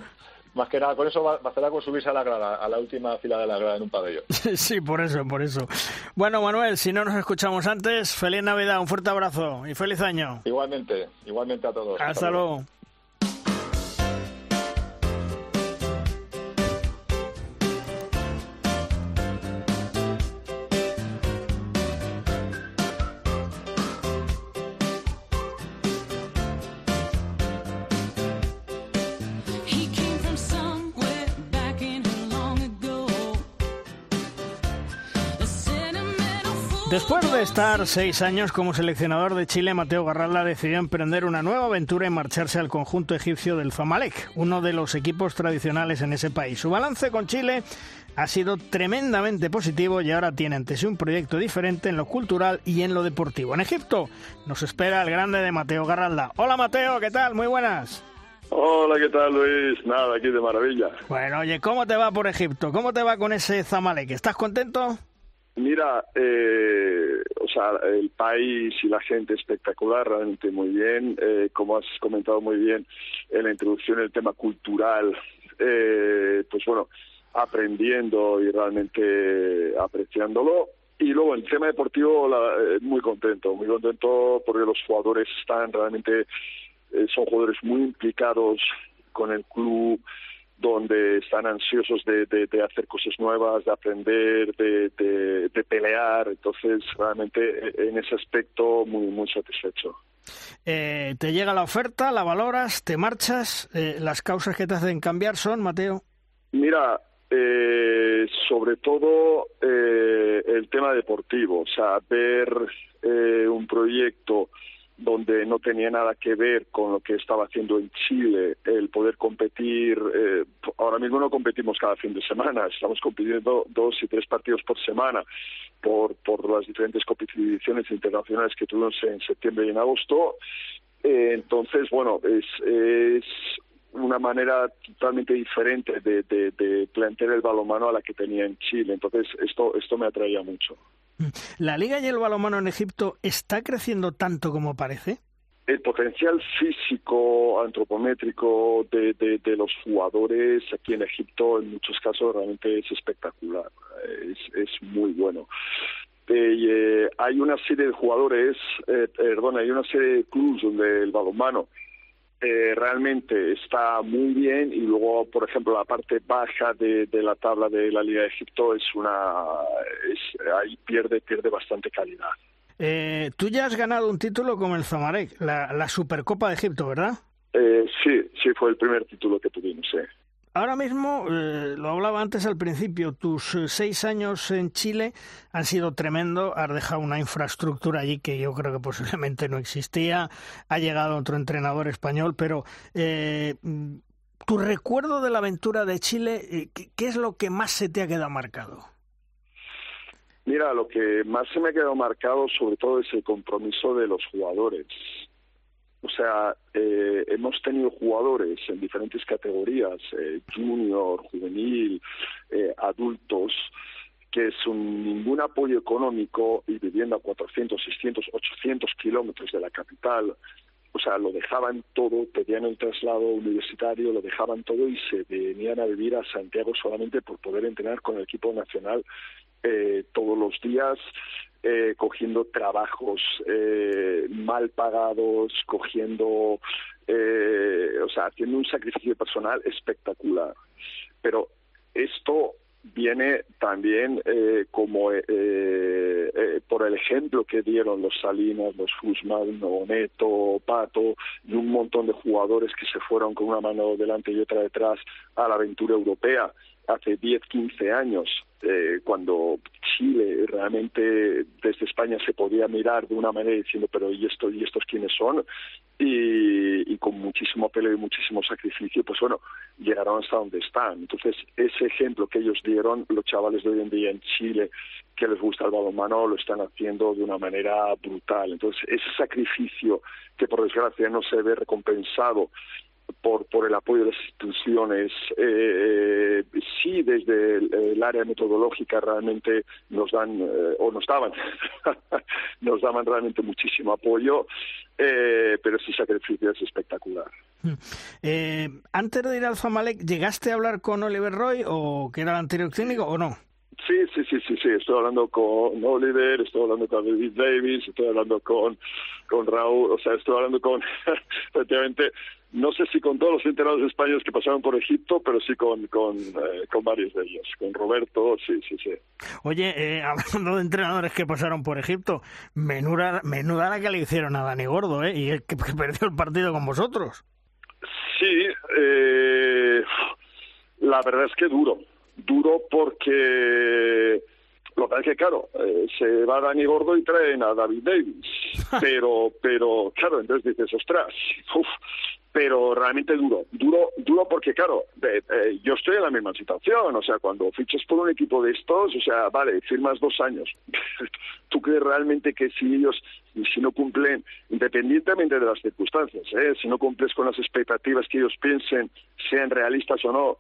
Más que nada, con eso bastará con subirse a la grada, a la última fila de la grada en un pabellón. [LAUGHS] Sí, por eso, por eso. Bueno, Manuel, si no nos escuchamos antes, feliz Navidad, un fuerte abrazo y feliz año. Igualmente, igualmente a todos. Hasta, luego. Después de estar seis años como seleccionador de Chile, Mateo Garralda decidió emprender una nueva aventura y marcharse al conjunto egipcio del Zamalek, uno de los equipos tradicionales en ese país. Su balance con Chile ha sido tremendamente positivo y ahora tiene ante sí un proyecto diferente en lo cultural y en lo deportivo. En Egipto nos espera el grande de Mateo Garralda. Hola Mateo, ¿qué tal? Muy buenas. Hola, ¿qué tal Luis? Nada, aquí de maravilla. Bueno, oye, ¿cómo te va por Egipto? ¿Cómo te va con ese Zamalek? ¿Estás contento? Mira, eh, o sea, el país y la gente espectacular, realmente muy bien. Eh, como has comentado muy bien en la introducción, el tema cultural, eh, pues bueno, aprendiendo y realmente apreciándolo. Y luego el tema deportivo, la, muy contento, muy contento porque los jugadores están realmente, son jugadores muy implicados con el club, donde están ansiosos de, de, hacer cosas nuevas, de aprender, de, de, pelear. Entonces, realmente e, en ese aspecto muy, muy satisfecho. Eh, ¿Te llega la oferta, la valoras, te marchas? Eh, ¿Las causas que te hacen cambiar son, Mateo? Mira, eh, sobre todo eh, el tema deportivo, o sea, ver eh, un proyecto donde no tenía nada que ver con lo que estaba haciendo en Chile, el poder competir, eh, ahora mismo no competimos cada fin de semana, estamos compitiendo dos y tres partidos por semana por, por las diferentes competiciones internacionales que tuvimos en septiembre y en agosto. Eh, entonces, bueno, es, es una manera totalmente diferente de, de, de plantear el balonmano a la que tenía en Chile. Entonces, esto, esto me atraía mucho. ¿La liga y el balonmano en Egipto está creciendo tanto como parece? El potencial físico, antropométrico de, los jugadores aquí en Egipto en muchos casos realmente es espectacular, es, es muy bueno. Eh, hay una serie de jugadores, eh, perdón, hay una serie de clubes donde el balonmano eh, realmente está muy bien y luego, por ejemplo, la parte baja de, la tabla de la Liga de Egipto es una, ahí pierde pierde bastante calidad. Eh, tú ya has ganado un título con el Zamalek, la, la Supercopa de Egipto, ¿verdad? Eh, sí, sí fue el primer título que tuvimos. Sí. Ahora mismo, eh, lo hablaba antes al principio, tus eh, seis años en Chile han sido tremendo. Has dejado una infraestructura allí que yo creo que posiblemente no existía. Ha llegado otro entrenador español, pero eh, tu recuerdo de la aventura de Chile, ¿qué es lo que más se te ha quedado marcado? Mira, lo que más se me ha quedado marcado sobre todo es el compromiso de los jugadores. O sea, eh, hemos tenido jugadores en diferentes categorías, eh, junior, juvenil, eh, adultos, que sin ningún apoyo económico y viviendo a 400, 600, 800 kilómetros de la capital, o sea, lo dejaban todo, pedían el traslado universitario, lo dejaban todo y se venían a vivir a Santiago solamente por poder entrenar con el equipo nacional eh, todos los días, eh, cogiendo trabajos eh, mal pagados, cogiendo, eh, o sea, haciendo un sacrificio personal espectacular. Pero esto viene también eh, como eh, eh, por el ejemplo que dieron los Salinas, los Guzmán, Neto, Pato y un montón de jugadores que se fueron con una mano delante y otra detrás a la aventura europea hace 10, 15 años, eh, cuando Chile realmente desde España se podía mirar de una manera diciendo, pero ¿y, esto, y estos quiénes son? Y, con muchísimo pelo y muchísimo sacrificio, pues bueno, llegaron hasta donde están. Entonces, ese ejemplo que ellos dieron, los chavales de hoy en día en Chile, que les gusta el balonmano, lo están haciendo de una manera brutal. Entonces, ese sacrificio que por desgracia no se ve recompensado por, por el apoyo de las instituciones. Eh, eh, sí, desde el, área metodológica realmente nos dan, eh, o nos daban, [LAUGHS] nos daban realmente muchísimo apoyo, eh, pero ese sacrificio es espectacular. Hmm. Eh, antes de ir al Zamalek, ¿llegaste a hablar con Oliver Roy o que era el anterior técnico o no? Sí, sí, sí, sí, sí, estoy hablando con Oliver, estoy hablando con David Davis, estoy hablando con, con Raúl, o sea, estoy hablando con, [LAUGHS] efectivamente, no sé si con todos los entrenadores españoles que pasaron por Egipto, pero sí con, con, eh, con varios de ellos, con Roberto, sí, sí, sí. Oye, eh, [LAUGHS] hablando de entrenadores que pasaron por Egipto, menuda, menuda la que le hicieron a Dani Gordo, ¿eh? Y que, que perdió el partido con vosotros. Sí, eh, la verdad es que duro, duro porque lo que es que, claro, eh, se va Dani Gordo y traen a David Davis. [LAUGHS] Pero, pero, claro, entonces dices, ostras, uf, pero realmente duro. Duro, duro porque, claro, eh, yo estoy en la misma situación. O sea, cuando fichas por un equipo de estos, o sea, vale, firmas dos años. [LAUGHS] ¿Tú crees realmente que si ellos, si no cumplen, independientemente de las circunstancias, ¿eh? si no cumples con las expectativas que ellos piensen, sean realistas o no,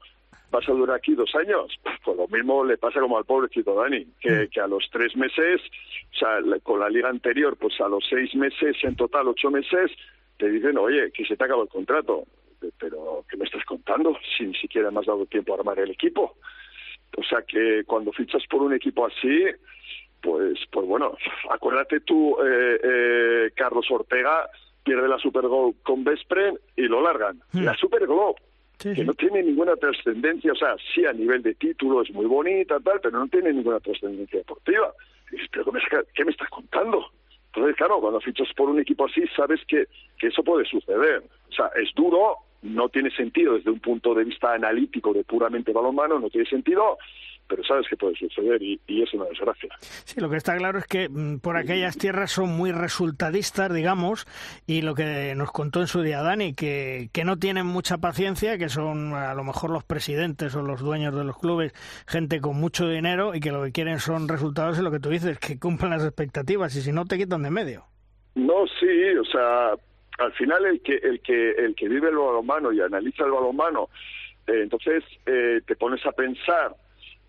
vas a durar aquí dos años. Pues lo mismo le pasa como al pobrecito Dani, que, que a los tres meses, o sea, con la liga anterior, pues a los seis meses, en total ocho meses, te dicen, oye, que se te acaba el contrato. Pero, ¿qué me estás contando? Si ni siquiera me has dado tiempo a armar el equipo. O sea que cuando fichas por un equipo así, pues, pues bueno, acuérdate tú, eh, eh, Carlos Ortega pierde la Super con Vespre y lo largan. Hmm. La Super que no tiene ninguna trascendencia, o sea, sí a nivel de título es muy bonita, tal, pero no tiene ninguna trascendencia deportiva. ¿pero qué me, estás contando? Entonces, claro, cuando fichas por un equipo así, sabes que, que eso puede suceder. O sea, es duro, no tiene sentido desde un punto de vista analítico de puramente balonmano, no tiene sentido, pero sabes que puede suceder y, es una desgracia. Sí, lo que está claro es que mm, por aquellas tierras son muy resultadistas, digamos, y lo que nos contó en su día Dani, que, que no tienen mucha paciencia, que son a lo mejor los presidentes o los dueños de los clubes, gente con mucho dinero y que lo que quieren son resultados y lo que tú dices, que cumplan las expectativas y si no te quitan de medio. No, sí, o sea, al final el que el que el que vive el balonmano y analiza el balonmano, eh, entonces eh, te pones a pensar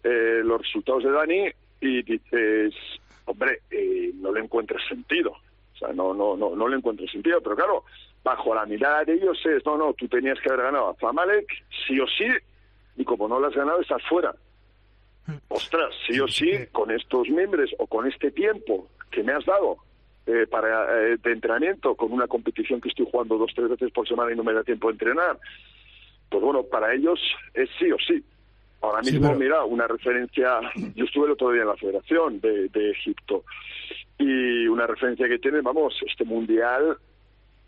eh, los resultados de Dani y dices, hombre, eh, no le encuentres sentido. O sea, no, no, no, no le encuentres sentido. Pero claro, bajo la mirada de ellos es, no, no, tú tenías que haber ganado a Zamalek, sí o sí, y como no lo has ganado, estás fuera. Mm. Ostras, sí o sí, con estos miembros o con este tiempo que me has dado eh, para de entrenamiento, con una competición que estoy jugando dos, tres veces por semana y no me da tiempo de entrenar, pues bueno, para ellos es sí o sí. Ahora mismo, mira, una referencia, yo estuve el otro día en la Federación de, Egipto y una referencia que tienen, vamos, este mundial,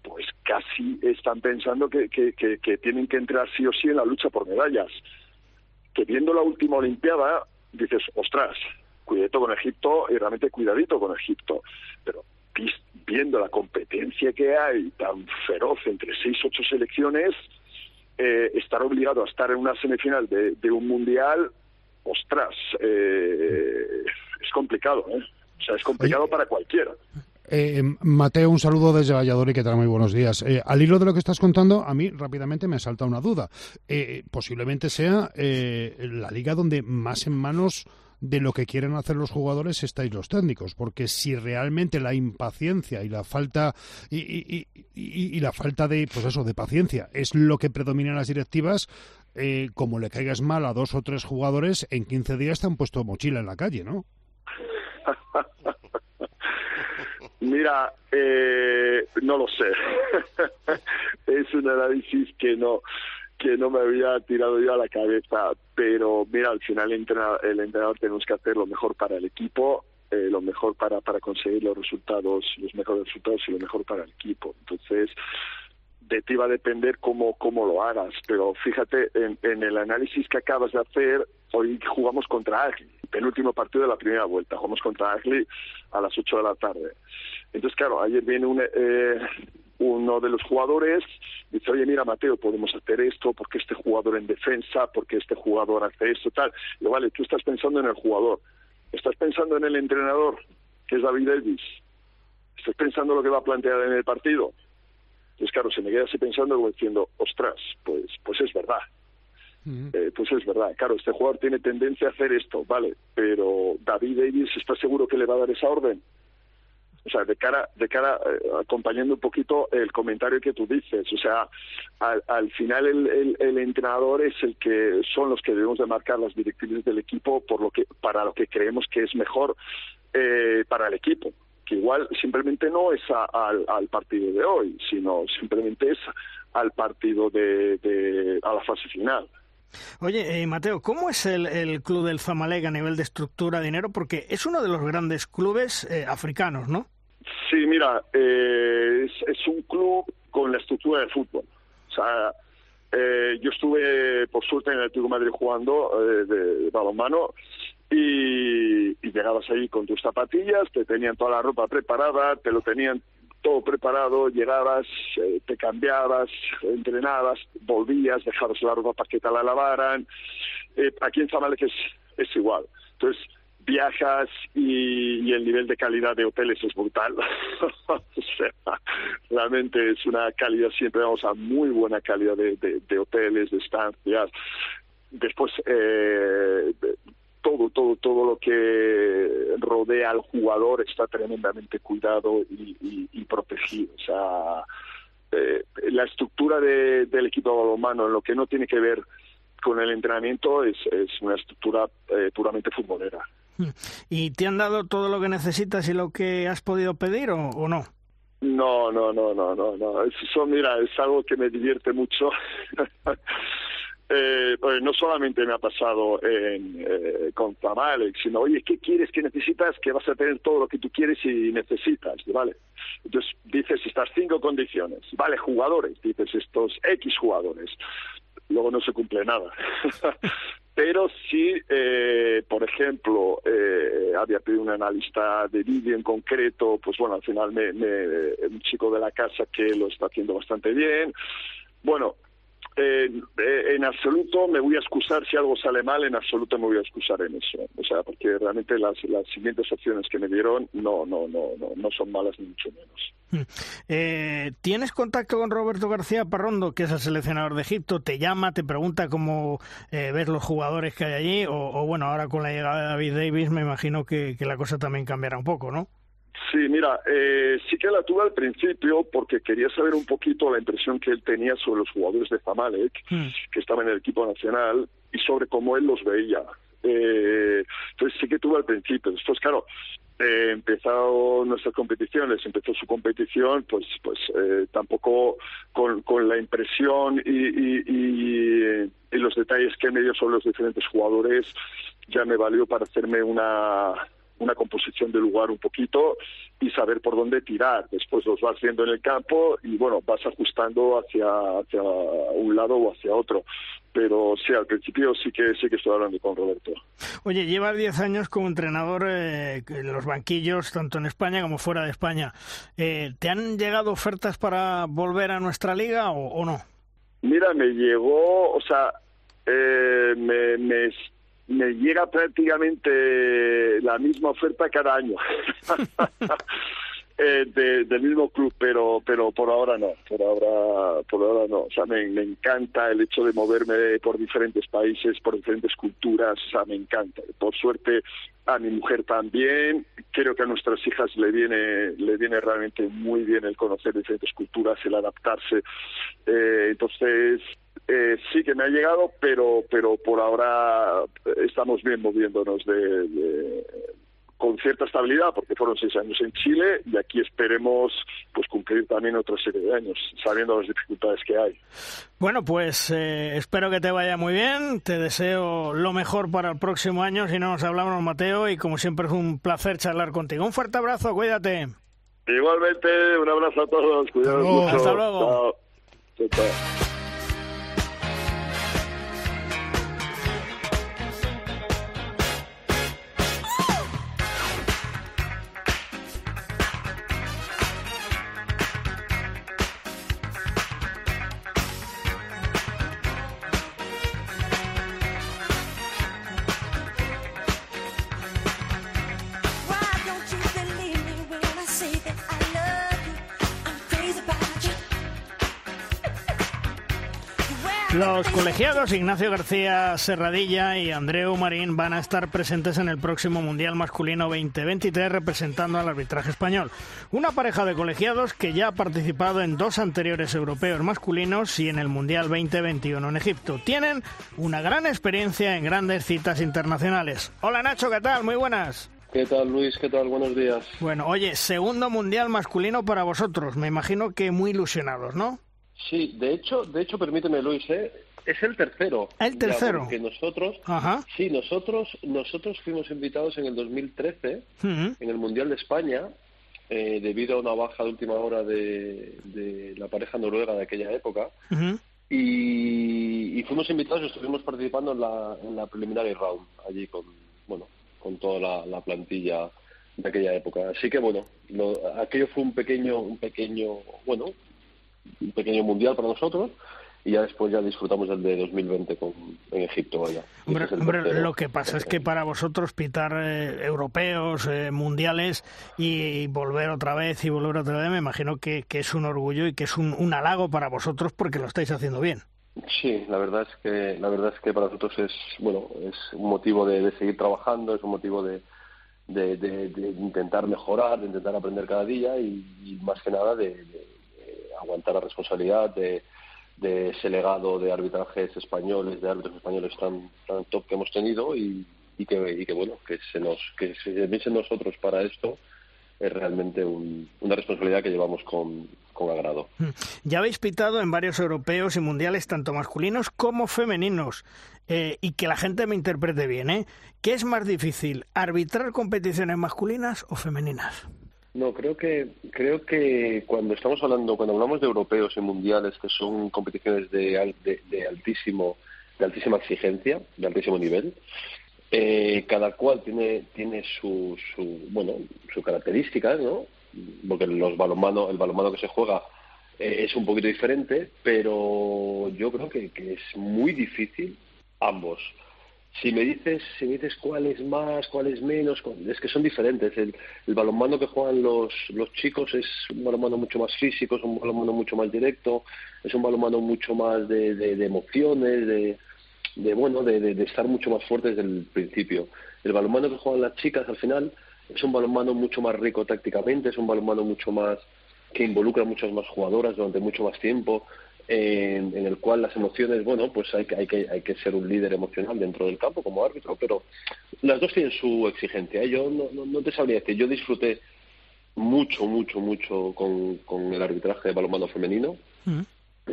pues casi están pensando que, que, que, tienen que entrar sí o sí en la lucha por medallas. Que viendo la última Olimpiada, dices, ostras, cuidadito con Egipto y realmente cuidadito con Egipto. Pero viendo la competencia que hay tan feroz entre seis, ocho selecciones, eh, estar obligado a estar en una semifinal de, un mundial, ostras, eh, es complicado, ¿eh? O sea, es complicado para cualquiera. Eh, Mateo, un saludo desde Valladolid, que tal? Muy buenos días. al hilo de lo que estás contando, a mí rápidamente me salta una duda. posiblemente sea la liga donde más en manos de lo que quieren hacer los jugadores estáis los técnicos, porque si realmente la impaciencia y la falta y, y, la falta de pues eso de paciencia es lo que predomina en las directivas, eh, como le caigas mal a dos o tres jugadores, en 15 días te han puesto mochila en la calle, ¿no? [LAUGHS] Mira, eh, no lo sé. [LAUGHS] es un análisis que no que no me había tirado yo a la cabeza, pero mira, al final el entrenador, el entrenador tenemos que hacer lo mejor para el equipo, eh, lo mejor para, para conseguir los resultados, los mejores resultados y lo mejor para el equipo. Entonces, de ti va a depender cómo, cómo lo hagas, pero fíjate, en, en el análisis que acabas de hacer, hoy jugamos contra Agli, penúltimo partido de la primera vuelta, jugamos contra Agli a las 8 de la tarde. Entonces, claro, ayer viene un, eh, uno de los jugadores dice, oye, mira, Mateo, podemos hacer esto porque este jugador en defensa, porque este jugador hace esto, tal. Y vale, tú estás pensando en el jugador, estás pensando en el entrenador, que es David Elvis, estás pensando lo que va a plantear en el partido. Entonces, claro, se me queda así pensando como diciendo, ostras, pues, pues es verdad. Eh, pues es verdad, claro, este jugador tiene tendencia a hacer esto, vale, pero David Davis está seguro que le va a dar esa orden o sea, de cara, de cara eh, acompañando un poquito el comentario que tú dices, o sea, al, final el, el, entrenador es el que son los que debemos de marcar las directrices del equipo por lo que para lo que creemos que es mejor eh, para el equipo, que igual simplemente no es al, al partido de hoy, sino simplemente es al partido de, de a la fase final. Oye, eh, Mateo, ¿cómo es el, el, club del Zamalek a nivel de estructura, dinero? Porque es uno de los grandes clubes africanos, ¿no? Sí, mira, eh, es, un club con la estructura de fútbol. O sea, eh, yo estuve, por suerte, en el Atlético Madrid jugando eh, de, balonmano y, llegabas ahí con tus zapatillas, te tenían toda la ropa preparada, te lo tenían todo preparado, llegabas, te cambiabas, entrenabas, volvías, dejabas la ropa para que te la lavaran. aquí en Zamalek es, es igual. Entonces, viajas y, el nivel de calidad de hoteles es brutal. [LAUGHS] o sea, realmente es una calidad, siempre vamos a muy buena calidad de, hoteles, de estancias. Después, eh, todo, todo, todo lo que rodea al jugador está tremendamente cuidado y, y, protegido. O sea, eh, la estructura de, del equipo balonmano, en lo que no tiene que ver con el entrenamiento, es, es una estructura eh, puramente futbolera. [LAUGHS] ¿Y te han dado todo lo que necesitas y lo que has podido pedir o, no? No, no, no, no, no, no. Eso, mira, es algo que me divierte mucho. [LAUGHS] eh, pues no solamente me ha pasado en, eh, con Zamalek, sino, oye, ¿qué quieres, qué necesitas? Que vas a tener todo lo que tú quieres y necesitas, ¿vale? Entonces dices estas cinco condiciones, ¿vale? Jugadores, dices estos X jugadores. Luego no se cumple nada. [LAUGHS] Pero sí, eh, por ejemplo, eh, había pedido un analista de vídeo en concreto, pues bueno, al final me, me, un chico de la casa que lo está haciendo bastante bien. Bueno, eh, en absoluto me voy a excusar si algo sale mal, en absoluto me voy a excusar en eso. O sea, porque realmente las, las siguientes opciones que me dieron no, no, no, no, no son malas ni mucho menos. Hmm. Eh, ¿Tienes contacto con Roberto García Parrondo, que es el seleccionador de Egipto? ¿Te llama, te pregunta cómo eh, ves los jugadores que hay allí? O, o, bueno, ahora con la llegada de David Davis me imagino que, que la cosa también cambiará un poco, ¿no? Sí, mira, eh, sí que la tuve al principio porque quería saber un poquito la impresión que él tenía sobre los jugadores de Zamalek, mm. que estaban en el equipo nacional, y sobre cómo él los veía. Eh, entonces sí que tuve al principio. Después, claro, eh, empezado nuestras competiciones, empezó su competición, pues, pues eh, tampoco con, con la impresión y, y, y, y los detalles que me dio sobre los diferentes jugadores, ya me valió para hacerme una una composición del lugar un poquito y saber por dónde tirar. Después los vas viendo en el campo y bueno, vas ajustando hacia, hacia un lado o hacia otro. Pero sí, al principio sí que sí que estoy hablando con Roberto. Oye, llevas 10 años como entrenador eh, en los banquillos, tanto en España como fuera de España. Eh, ¿Te han llegado ofertas para volver a nuestra liga o, o no? Mira, me llegó, o sea, eh, me, me me llega prácticamente la misma oferta cada año. [LAUGHS] [LAUGHS] Eh, de, del mismo club pero pero por ahora no por ahora por ahora no. O sea me, me, encanta el hecho de moverme por diferentes países por diferentes culturas o sea me encanta. Por suerte a mi mujer también. Creo que a nuestras hijas le viene le viene realmente muy bien el conocer diferentes culturas el adaptarse. Eh, entonces eh, sí que me ha llegado, pero pero por ahora estamos bien moviéndonos de, de, con cierta estabilidad, porque fueron seis años en Chile y aquí esperemos pues cumplir también otra serie de años, sabiendo las dificultades que hay. Bueno, pues eh, espero que te vaya muy bien, te deseo lo mejor para el próximo año, si no nos hablamos Mateo, y como siempre es un placer charlar contigo. Un fuerte abrazo, cuídate. Igualmente, un abrazo a todos, cuidados mucho. Hasta luego. Chao. Chao, chao. Los colegiados Ignacio García Serradilla y Andreu Marín van a estar presentes en el próximo Mundial Masculino 2023 representando al arbitraje español. Una pareja de colegiados que ya ha participado en dos anteriores europeos masculinos y en el Mundial 2021 en Egipto. Tienen una gran experiencia en grandes citas internacionales. Hola Nacho, ¿qué tal? Muy buenas. ¿Qué tal Luis? ¿Qué tal? Buenos días. Bueno, oye, segundo Mundial masculino para vosotros. Me imagino que muy ilusionados, ¿no? Sí, de hecho, de hecho, permíteme Luis, ¿eh? Es el tercero. El tercero. Ya, porque nosotros, Ajá. sí, nosotros, nosotros fuimos invitados en el 2013 uh -huh. en el Mundial de España eh, debido a una baja de última hora de, de la pareja noruega de aquella época. Uh -huh. y, y, fuimos invitados y estuvimos participando en la, en la preliminary round allí con, bueno, con toda la, la plantilla de aquella época. Así que bueno, lo, aquello fue un pequeño, un pequeño, bueno, un pequeño mundial para nosotros y ya después ya disfrutamos el de 2020 con, en Egipto. Vaya. Hombre, hombre lo que pasa es que para vosotros pitar eh, europeos, eh, mundiales y, volver otra vez y volver otra vez, me imagino que, que es un orgullo y que es un, un, halago para vosotros porque lo estáis haciendo bien. Sí, la verdad es que la verdad es que para nosotros es bueno es un motivo de, de seguir trabajando, es un motivo de, de, de, de, intentar mejorar, de intentar aprender cada día y, y más que nada de, aguantar la responsabilidad de, de ese legado de arbitrajes españoles, de árbitros españoles tan, tan top que hemos tenido y, que, y que bueno, que se nos que se nosotros para esto es realmente una responsabilidad que llevamos con, con agrado. Mm. Ya habéis pitado en varios europeos y mundiales, tanto masculinos como femeninos. Eh, y que la gente me interprete bien, ¿eh? ¿Qué es más difícil, arbitrar competiciones masculinas o femeninas? No, creo que creo que cuando estamos hablando, cuando hablamos de europeos y mundiales, que son competiciones de, de, altísimo, de altísima exigencia, de altísimo nivel, eh, cada cual tiene tiene su, su bueno sus características, ¿no? porque los balonmano, el balonmano que se juega eh, es un poquito diferente, pero yo creo que, es muy difícil ambos. Si me dices, si me dices cuál es más, cuál es menos, es que son diferentes. El, el balonmano que juegan los, los chicos es un balonmano mucho más físico, es un balonmano mucho más directo, es un balonmano mucho más de, de, emociones, de, de bueno, de, de, estar mucho más fuerte desde el principio. El balonmano que juegan las chicas al final es un balonmano mucho más rico tácticamente, es un balonmano mucho más que involucra a muchas más jugadoras durante mucho más tiempo, en, el cual las emociones, bueno, pues hay que, hay, que, hay que ser un líder emocional dentro del campo como árbitro, pero las dos tienen su exigencia. ¿eh? Yo no, no, te sabría decir, yo disfruté mucho, mucho, mucho con, con el arbitraje de balonmano femenino. Mm.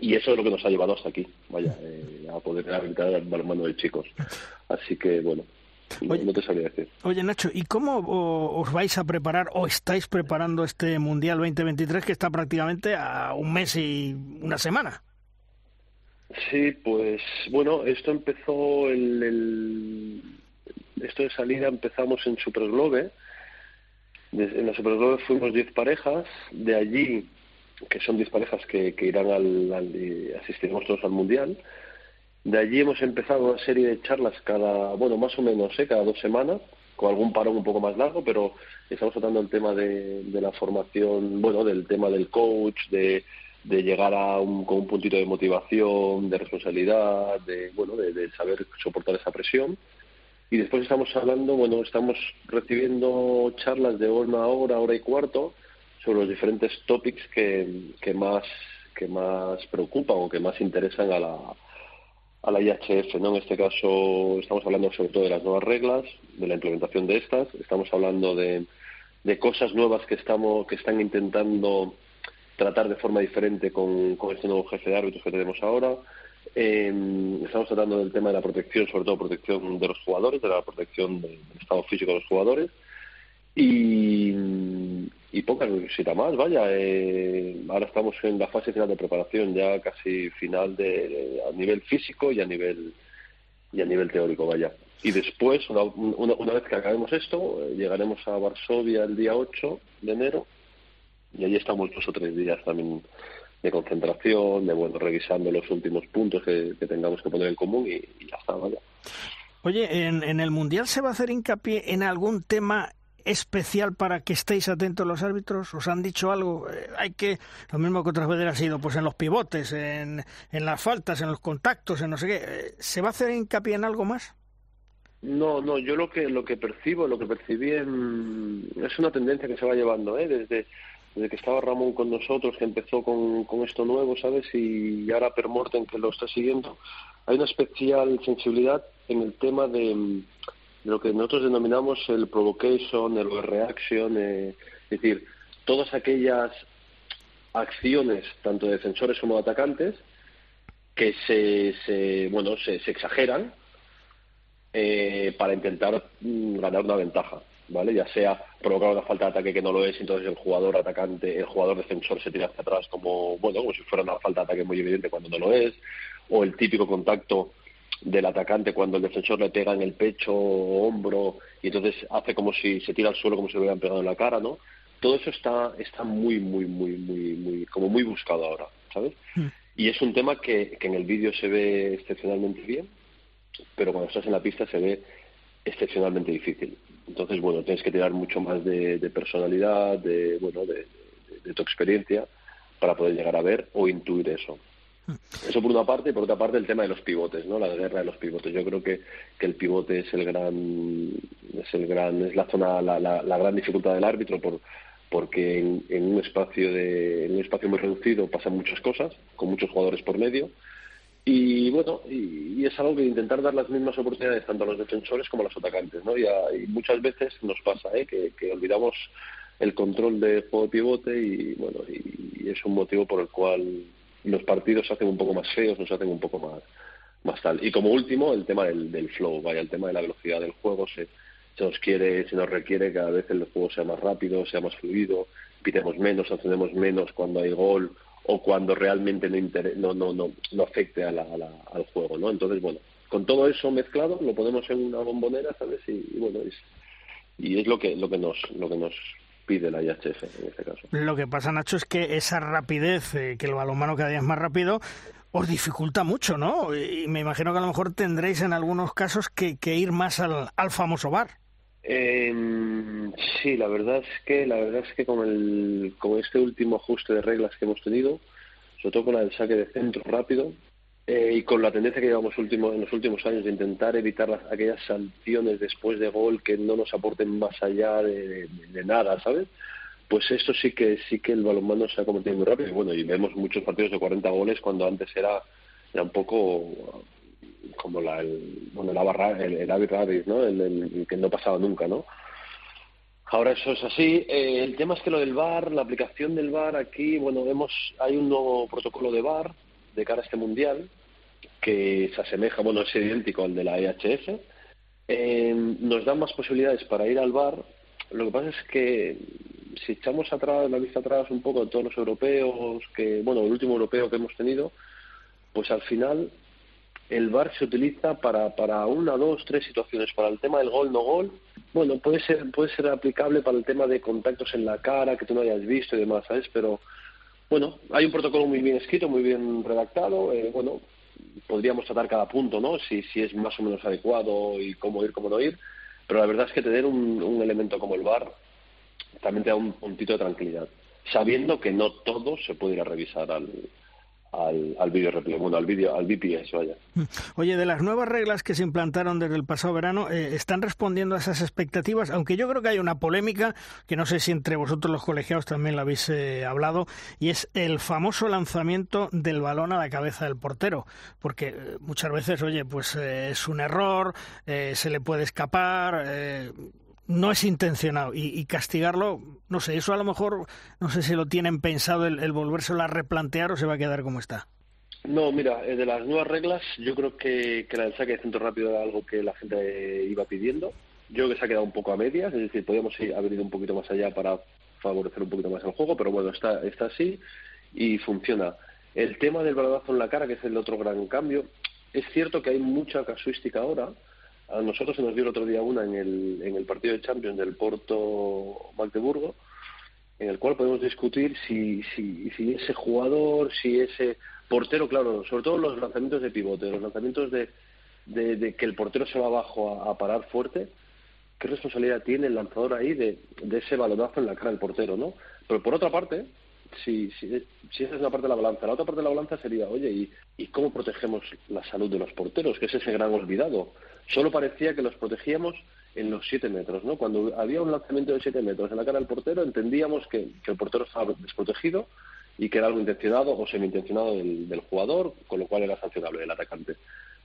Y eso es lo que nos ha llevado hasta aquí, vaya, eh, a poder arbitrar el balonmano de chicos. Así que, bueno, no, te sabría decir. Oye, Nacho, ¿y cómo os vais a preparar o estáis preparando este Mundial 2023 que está prácticamente a un mes y una semana? Sí, pues bueno, esto empezó el, esto de salida empezamos en Superglobe. En la Superglobe fuimos 10 parejas, de allí que son 10 parejas que, irán al, al asistiremos todos al mundial de allí hemos empezado una serie de charlas cada, bueno, más o menos, ¿eh? cada dos semanas, con algún parón un poco más largo, pero estamos tratando el tema de, la formación, bueno, del tema del coach, de, de llegar a un, con un puntito de motivación, de responsabilidad, de, bueno, de, saber soportar esa presión. Y después estamos hablando, bueno, estamos recibiendo charlas de una hora, hora y cuarto, sobre los diferentes topics que, que más que más preocupan o que más interesan a la, a la IHF. ¿no? En este caso estamos hablando sobre todo de las nuevas reglas, de la implementación de estas, estamos hablando de, cosas nuevas que, estamos, que están intentando tratar de forma diferente con, con este nuevo jefe de árbitros que tenemos ahora. Eh, estamos tratando del tema de la protección, sobre todo protección de los jugadores, de la protección del estado físico de los jugadores. Y, y poca cosita más, vaya. Eh, ahora estamos en la fase final de preparación, ya casi final de, a nivel físico y a nivel y a nivel teórico, vaya. Y después, una, una, vez que acabemos esto, eh, llegaremos a Varsovia el día 8 de enero y allí estamos dos o tres días también de concentración, de bueno, revisando los últimos puntos que, tengamos que poner en común y, y ya está, vaya. Oye, ¿en, ¿en el Mundial se va a hacer hincapié en algún tema especial para que estéis atentos los árbitros? ¿Os han dicho algo? Eh, hay que, lo mismo que otras veces ha sido, pues en los pivotes, en, en las faltas, en los contactos, en no sé qué. Eh, ¿Se va a hacer hincapié en algo más? No, no, yo lo que lo que percibo, lo que percibí es una tendencia que se va llevando, ¿eh? Desde, desde que estaba Ramón con nosotros, que empezó con, con esto nuevo, ¿sabes? Y ahora Per Morten, que lo está siguiendo, hay una especial sensibilidad en el tema de lo que nosotros denominamos el provocation, el reaction, eh, es decir, todas aquellas acciones, tanto de defensores como de atacantes, que se, se bueno, se, exageran eh, para intentar mm, ganar una ventaja, ¿vale? Ya sea provocar una falta de ataque que no lo es, entonces el jugador atacante, el jugador defensor se tira hacia atrás como, bueno, como si fuera una falta de ataque muy evidente cuando no lo es, o el típico contacto del atacante cuando el defensor le pega en el pecho o hombro y entonces hace como si se tira al suelo como si le hubieran pegado en la cara, ¿no? Todo eso está está muy muy muy muy muy como muy buscado ahora, ¿sabes? Hmm. Y es un tema que, que en el vídeo se ve excepcionalmente bien, pero cuando estás en la pista se ve excepcionalmente difícil. Entonces, bueno, tienes que tirar mucho más de, personalidad, de bueno, de tu experiencia para poder llegar a ver o intuir eso. Eso por una parte, y por otra parte el tema de los pivotes, ¿no? La guerra de los pivotes. Yo creo que, que el pivote es el gran, es el gran, es la zona, la, la, gran dificultad del árbitro por, porque en, un espacio de, en un espacio muy reducido pasan muchas cosas, con muchos jugadores por medio. Y bueno, y, es algo que intentar dar las mismas oportunidades tanto a los defensores como a los atacantes, ¿no? Y, muchas veces nos pasa, ¿eh? que, que olvidamos el control de juego de pivote y bueno y, es un motivo por el cual los partidos se hacen un poco más feos, nos hacen un poco más más tal. Y como último, el tema del, del flow, vaya, el tema de la velocidad del juego se, se nos quiere, se nos requiere cada vez el juego sea más rápido, sea más fluido, pitemos menos, sancionemos menos cuando hay gol o cuando realmente no, no, no, no, afecte a la, al juego, ¿no? Entonces, bueno, con todo eso mezclado lo ponemos en una bombonera, ¿sabes? Y, bueno, es, y es lo que, lo que nos, lo que nos pide IHF en este caso. Lo que pasa, Nacho, es que esa rapidez, eh, que el balonmano cada día es más rápido, os dificulta mucho, ¿no? Y me imagino que a lo mejor tendréis en algunos casos que, que ir más al, al famoso bar. Eh, sí, la verdad es que la verdad es que con el con este último ajuste de reglas que hemos tenido, sobre todo con el saque de centro rápido eh, y con la tendencia que llevamos último, en los últimos años de intentar evitar las, aquellas sanciones después de gol que no nos aporten más allá de, nada, ¿sabes? Pues esto sí que sí que el balonmano se ha convertido muy rápido y bueno y vemos muchos partidos de 40 goles cuando antes era era un poco como la, el, bueno, la barra, el, el ¿no? El, que no pasaba nunca, ¿no? Ahora eso es así. Eh, el tema es que lo del VAR, la aplicación del VAR aquí, bueno, vemos, hay un nuevo protocolo de VAR de cara a este mundial que se asemeja, bueno, es idéntico al de la EHF. Eh, nos da más posibilidades para ir al VAR. Lo que pasa es que si echamos atrás, la vista atrás un poco de todos los europeos, que, bueno, el último europeo que hemos tenido, pues al final el VAR se utiliza para, para una, dos, tres situaciones. Para el tema del gol, no gol, bueno, puede ser, puede ser aplicable para el tema de contactos en la cara que tú no hayas visto y demás, ¿sabes? Pero, bueno, hay un protocolo muy bien escrito, muy bien redactado. Eh, bueno, podríamos tratar cada punto, ¿no? Si, si es más o menos adecuado y cómo ir, cómo no ir. Pero la verdad es que tener un, un elemento como el VAR también te da un puntito de tranquilidad, sabiendo que no todo se puede ir a revisar al, al, al vídeo bueno, al vídeo, al vaya. Mm. Oye, de las nuevas reglas que se implantaron desde el pasado verano, eh, ¿están respondiendo a esas expectativas? Aunque yo creo que hay una polémica, que no sé si entre vosotros los colegiados también la habéis eh, hablado, y es el famoso lanzamiento del balón a la cabeza del portero, porque eh, muchas veces, oye, pues es un error, se le puede escapar, no es intencionado y, castigarlo, no sé, eso a lo mejor, no sé si lo tienen pensado el, el volvérselo a replantear o se va a quedar como está. No, mira, eh, de las nuevas reglas, yo creo que, que la del saque de centro rápido era algo que la gente iba pidiendo. Yo creo que se ha quedado un poco a medias, es decir, podríamos haber ido un poquito más allá para favorecer un poquito más el juego, pero bueno, está, está así y funciona. El tema del balonazo en la cara, que es el otro gran cambio, es cierto que hay mucha casuística ahora, a nosotros se nos dio el otro día una en el, en el partido de Champions del Porto Magdeburgo, en el cual podemos discutir si, si, si ese jugador, si ese portero, claro, sobre todo los lanzamientos de pivote, los lanzamientos de, de, que el portero se va abajo a, parar fuerte, ¿qué responsabilidad tiene el lanzador ahí de, de ese balonazo en la cara del portero, no? Pero por otra parte, si, si, si, esa es una parte de la balanza. La otra parte de la balanza sería, oye, ¿y, ¿y cómo protegemos la salud de los porteros? Que es ese gran olvidado. Solo parecía que los protegíamos en los siete metros, ¿no? Cuando había un lanzamiento de siete metros en la cara del portero, entendíamos que, el portero estaba desprotegido y que era algo intencionado o semi-intencionado del, del jugador, con lo cual era sancionable el atacante.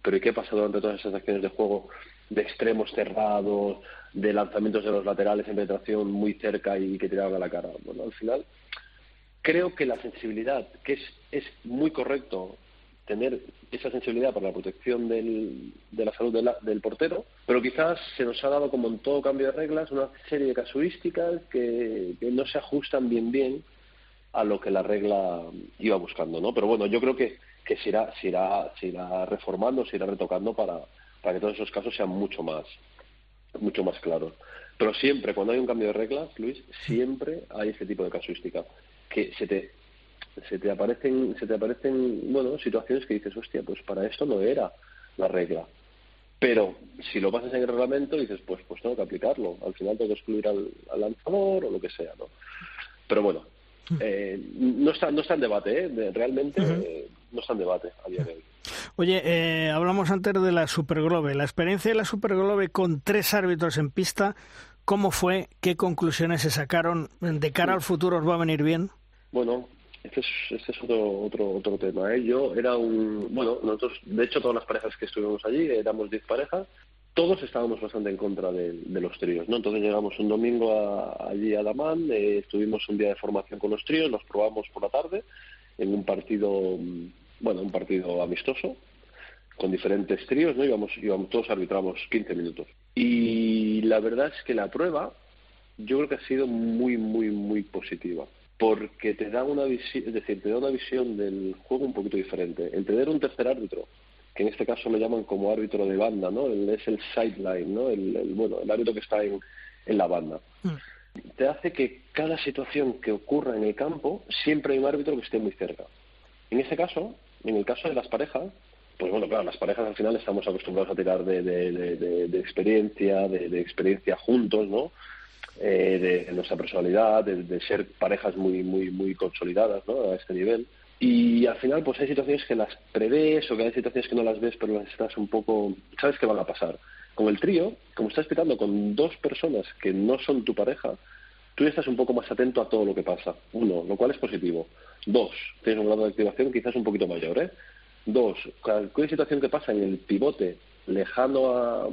Pero ¿y qué pasa durante todas esas acciones de juego de extremos cerrados, de lanzamientos de los laterales en penetración muy cerca y que tiraban a la cara? Bueno, al final creo que la sensibilidad, que es, es muy correcto tener esa sensibilidad para la protección del, de la salud del portero, pero quizás se nos ha dado, como en todo cambio de reglas, una serie de casuísticas que, no se ajustan bien bien a lo que la regla iba buscando, ¿no? Pero bueno, yo creo que, que se, irá, se, irá, se irá reformando, se irá retocando para, para que todos esos casos sean mucho más, mucho más claros. Pero siempre, cuando hay un cambio de reglas, Luis, siempre hay ese tipo de casuística que se te se te aparecen se te aparecen bueno situaciones que dices hostia pues para esto no era la regla pero si lo pasas en el reglamento dices pues pues tengo que aplicarlo al final tengo que excluir al, lanzador o lo que sea no pero bueno hmm. eh, no está no está en debate ¿eh? realmente eh, no está en debate a día de hoy Oye, eh, hablamos antes de la Superglobe. La experiencia de la Superglobe con tres árbitros en pista, ¿cómo fue? ¿Qué conclusiones se sacaron? ¿De cara al futuro os va a venir bien? Bueno, este es, este es otro, otro, otro tema. ¿eh? Yo era un. Bueno, nosotros, de hecho, todas las parejas que estuvimos allí, éramos 10 parejas, todos estábamos bastante en contra de, los tríos, ¿no? Entonces llegamos un domingo allí a Damán, eh, estuvimos un día de formación con los tríos, los probamos por la tarde en un partido, bueno, un partido amistoso con diferentes tríos, ¿no? Íbamos, íbamos todos arbitramos 15 minutos. Y la verdad es que la prueba yo creo que ha sido muy, muy, muy positiva porque te da una visión, es decir, te da una visión del juego un poquito diferente. El tener un tercer árbitro que en este caso lo llaman como árbitro de banda, ¿no? es el sideline, ¿no? El, bueno, el árbitro que está en, en la banda. Mm. Te hace que cada situación que ocurra en el campo siempre hay un árbitro que esté muy cerca. En este caso, en el caso de las parejas, pues bueno, claro, las parejas al final estamos acostumbrados a tirar de, de, experiencia, de, experiencia juntos, ¿no? Eh, de, nuestra personalidad, de, ser parejas muy, muy, muy consolidadas, ¿no? A este nivel. Y al final, pues hay situaciones que las prevés o que hay situaciones que no las ves, pero las estás un poco. sabes que van a pasar. Con el trío, como estás explicando, con dos personas que no son tu pareja, tú estás un poco más atento a todo lo que pasa. Uno, lo cual es positivo. Dos, tienes un grado de activación quizás un poquito mayor, ¿eh? Dos, cualquier situación que pasa en el pivote lejano a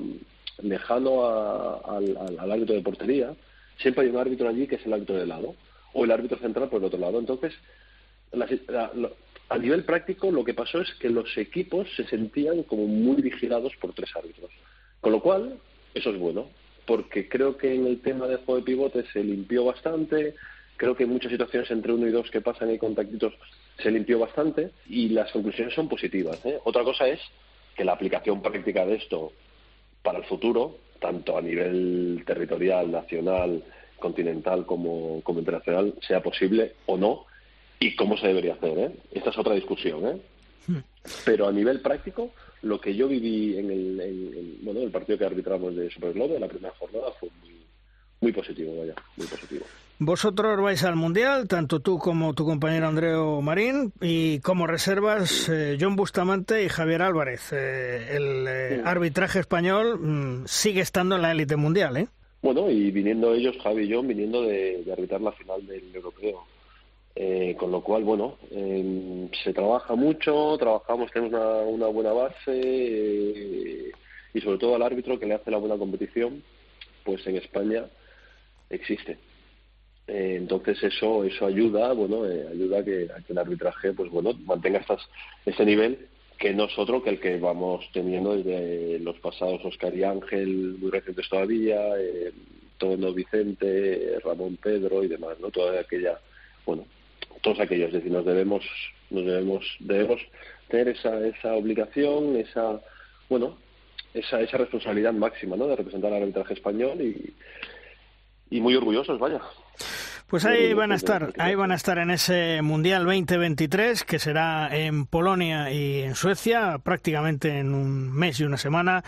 lejano al, al árbitro de portería, siempre hay un árbitro allí que es el árbitro de lado, o el árbitro central por el otro lado. Entonces, a nivel práctico lo que pasó es que los equipos se sentían como muy vigilados por tres árbitros. Con lo cual, eso es bueno, porque creo que en el tema del juego de pivote se limpió bastante, creo que en muchas situaciones entre uno y dos que pasan y contactitos se limpió bastante y las conclusiones son positivas. ¿eh? Otra cosa es que la aplicación práctica de esto para el futuro, tanto a nivel territorial, nacional, continental como, como internacional, sea posible o no, y cómo se debería hacer. ¿eh? Esta es otra discusión. ¿eh? Hmm. Pero a nivel práctico, lo que yo viví en el, bueno, el partido que arbitramos de Superglobe, en la primera jornada, fue muy, muy positivo, vaya, muy positivo. Vosotros vais al Mundial, tanto tú como tu compañero Andreo Marín, y como reservas eh, John Bustamante y Javier Álvarez. Eh, el eh, arbitraje español mm, sigue estando en la élite mundial, ¿eh? Bueno, y viniendo ellos, Javi y John, viniendo de arbitrar la final del europeo. Eh, con lo cual, bueno, em, se trabaja mucho, trabajamos, tenemos una, buena base eh, y sobre todo al árbitro que le hace la buena competición, pues en España existe. Eh, entonces eso eso ayuda, bueno, ayuda a que, el arbitraje, pues bueno, mantenga estas, ese nivel que no es otro que el que vamos teniendo desde los pasados Oscar y Ángel, muy recientes todavía, Tono Vicente, Ramón Pedro y demás, ¿no? Toda bueno, todos aquellos. Es decir, nos debemos, nos debemos, debemos tener esa, esa obligación, esa, bueno, esa, esa responsabilidad máxima, ¿no? De representar al arbitraje español y, y muy orgullosos, vaya. Pues ahí van a estar, ahí van a estar en ese Mundial 2023 que será en Polonia y en Suecia, prácticamente en un mes y una semana.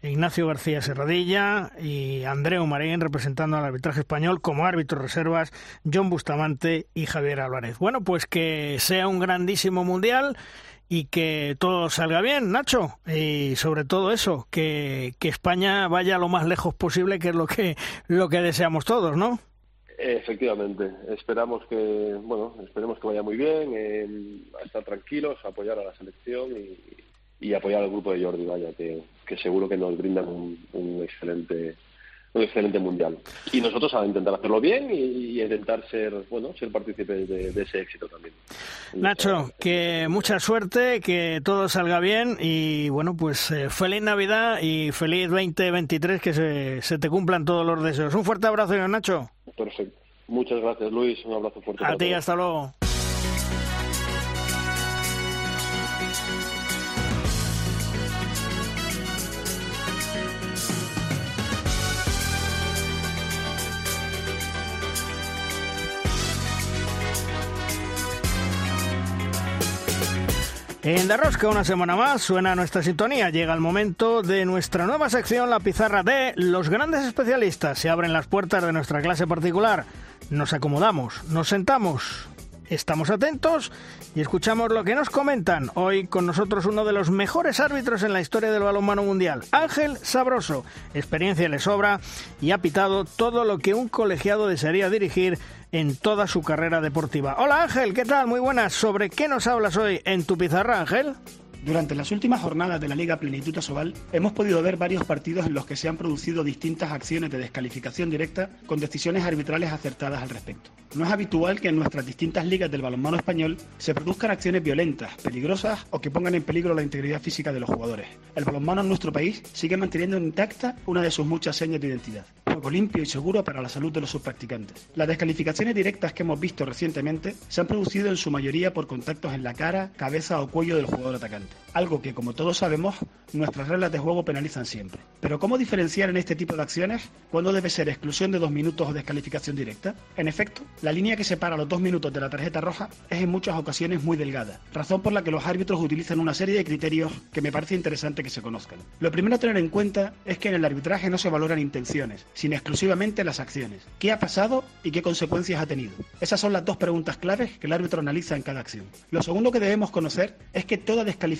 Ignacio García Serradilla y Andreu Marín representando al arbitraje español como árbitros reservas, John Bustamante y Javier Álvarez. Bueno, pues que sea un grandísimo mundial y que todo salga bien, Nacho, y sobre todo eso, que, que España vaya lo más lejos posible, que es lo que, lo que deseamos todos, ¿no? Efectivamente, esperamos que, bueno, esperemos que vaya muy bien, eh, a estar tranquilos, apoyar a la selección y, apoyar al grupo de Jordi, vaya, que, que seguro que nos brindan un, excelente un excelente mundial. Y nosotros a intentar hacerlo bien y, intentar ser, bueno, ser partícipes de, ese éxito también. Nacho, que mucha suerte, que todo salga bien y bueno, pues eh, feliz Navidad y feliz 2023, que se, se te cumplan todos los deseos. Un fuerte abrazo, Nacho. Perfecto. Muchas gracias, Luis. Un abrazo fuerte. A ti, hasta luego. En La Rosca, una semana más, suena nuestra sintonía. Llega el momento de nuestra nueva sección, la pizarra de los grandes especialistas. Se abren las puertas de nuestra clase particular. Nos acomodamos, nos sentamos, estamos atentos y escuchamos lo que nos comentan. Hoy con nosotros uno de los mejores árbitros en la historia del balonmano mundial, Ángel Sabroso. Experiencia le sobra y ha pitado todo lo que un colegiado desearía dirigir en toda su carrera deportiva. Hola Ángel, ¿qué tal? Muy buenas. ¿Sobre qué nos hablas hoy en tu pizarra, Ángel? Durante las últimas jornadas de la Liga Plenitud Asobal hemos podido ver varios partidos en los que se han producido distintas acciones de descalificación directa con decisiones arbitrales acertadas al respecto. No es habitual que en nuestras distintas ligas del balonmano español se produzcan acciones violentas, peligrosas o que pongan en peligro la integridad física de los jugadores. El balonmano en nuestro país sigue manteniendo intacta una de sus muchas señas de identidad. Juego limpio y seguro para la salud de los subpracticantes. Las descalificaciones directas que hemos visto recientemente se han producido en su mayoría por contactos en la cara, cabeza o cuello del jugador atacante. Algo que, como todos sabemos, nuestras reglas de juego penalizan siempre. Pero ¿cómo diferenciar en este tipo de acciones cuándo debe ser exclusión de dos minutos o descalificación directa? En efecto, la línea que separa los dos minutos de la tarjeta roja es en muchas ocasiones muy delgada, razón por la que los árbitros utilizan una serie de criterios que me parece interesante que se conozcan. Lo primero a tener en cuenta es que en el arbitraje no se valoran intenciones, sino exclusivamente las acciones. ¿Qué ha pasado y qué consecuencias ha tenido? Esas son las dos preguntas claves que el árbitro analiza en cada acción. Lo segundo que debemos conocer es que toda descalificación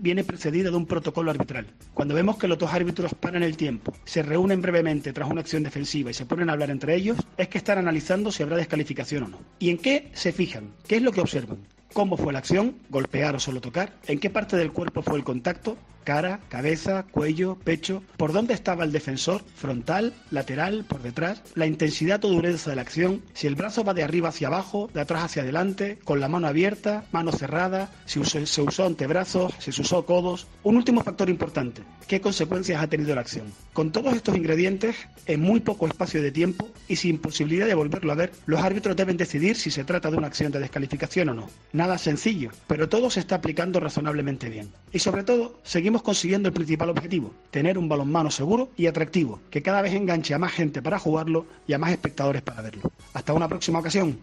viene precedida de un protocolo arbitral. Cuando vemos que los dos árbitros paran el tiempo, se reúnen brevemente tras una acción defensiva y se ponen a hablar entre ellos, es que están analizando si habrá descalificación o no. ¿Y en qué se fijan? ¿Qué es lo que observan? ¿Cómo fue la acción? ¿Golpear o solo tocar? ¿En qué parte del cuerpo fue el contacto? Cara, cabeza, cuello, pecho, por dónde estaba el defensor, frontal, lateral, por detrás, la intensidad o dureza de la acción, si el brazo va de arriba hacia abajo, de atrás hacia adelante, con la mano abierta, mano cerrada, si se usó antebrazos, si se usó codos. Un último factor importante, ¿qué consecuencias ha tenido la acción? Con todos estos ingredientes, en muy poco espacio de tiempo y sin posibilidad de volverlo a ver, los árbitros deben decidir si se trata de una acción de descalificación o no. Nada sencillo, pero todo se está aplicando razonablemente bien. Y sobre todo, seguimos consiguiendo el principal objetivo, tener un balonmano seguro y atractivo, que cada vez enganche a más gente para jugarlo y a más espectadores para verlo. Hasta una próxima ocasión.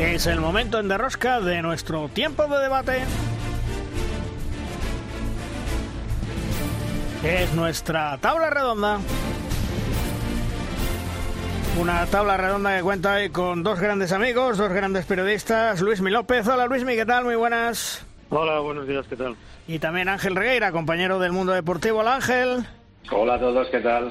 Es el momento en derrosca de nuestro tiempo de debate. Es nuestra tabla redonda. Una tabla redonda que cuenta hoy con dos grandes amigos, dos grandes periodistas, Luis Mi López. Hola Luis Mi, ¿qué tal? Muy buenas. Hola, buenos días, ¿qué tal? Y también Ángel Regueira, compañero del Mundo Deportivo. Hola Ángel. Hola a todos, ¿qué tal?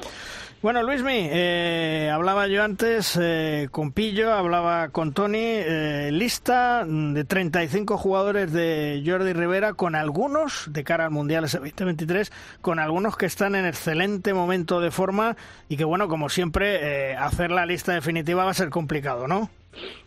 Bueno, Luismi, eh, hablaba yo antes eh, con Pillo, hablaba con Tony, eh, lista de 35 jugadores de Jordi Rivera, con algunos, de cara al Mundial ese 2023, con algunos que están en excelente momento de forma y que, bueno, como siempre, hacer la lista definitiva va a ser complicado, ¿no?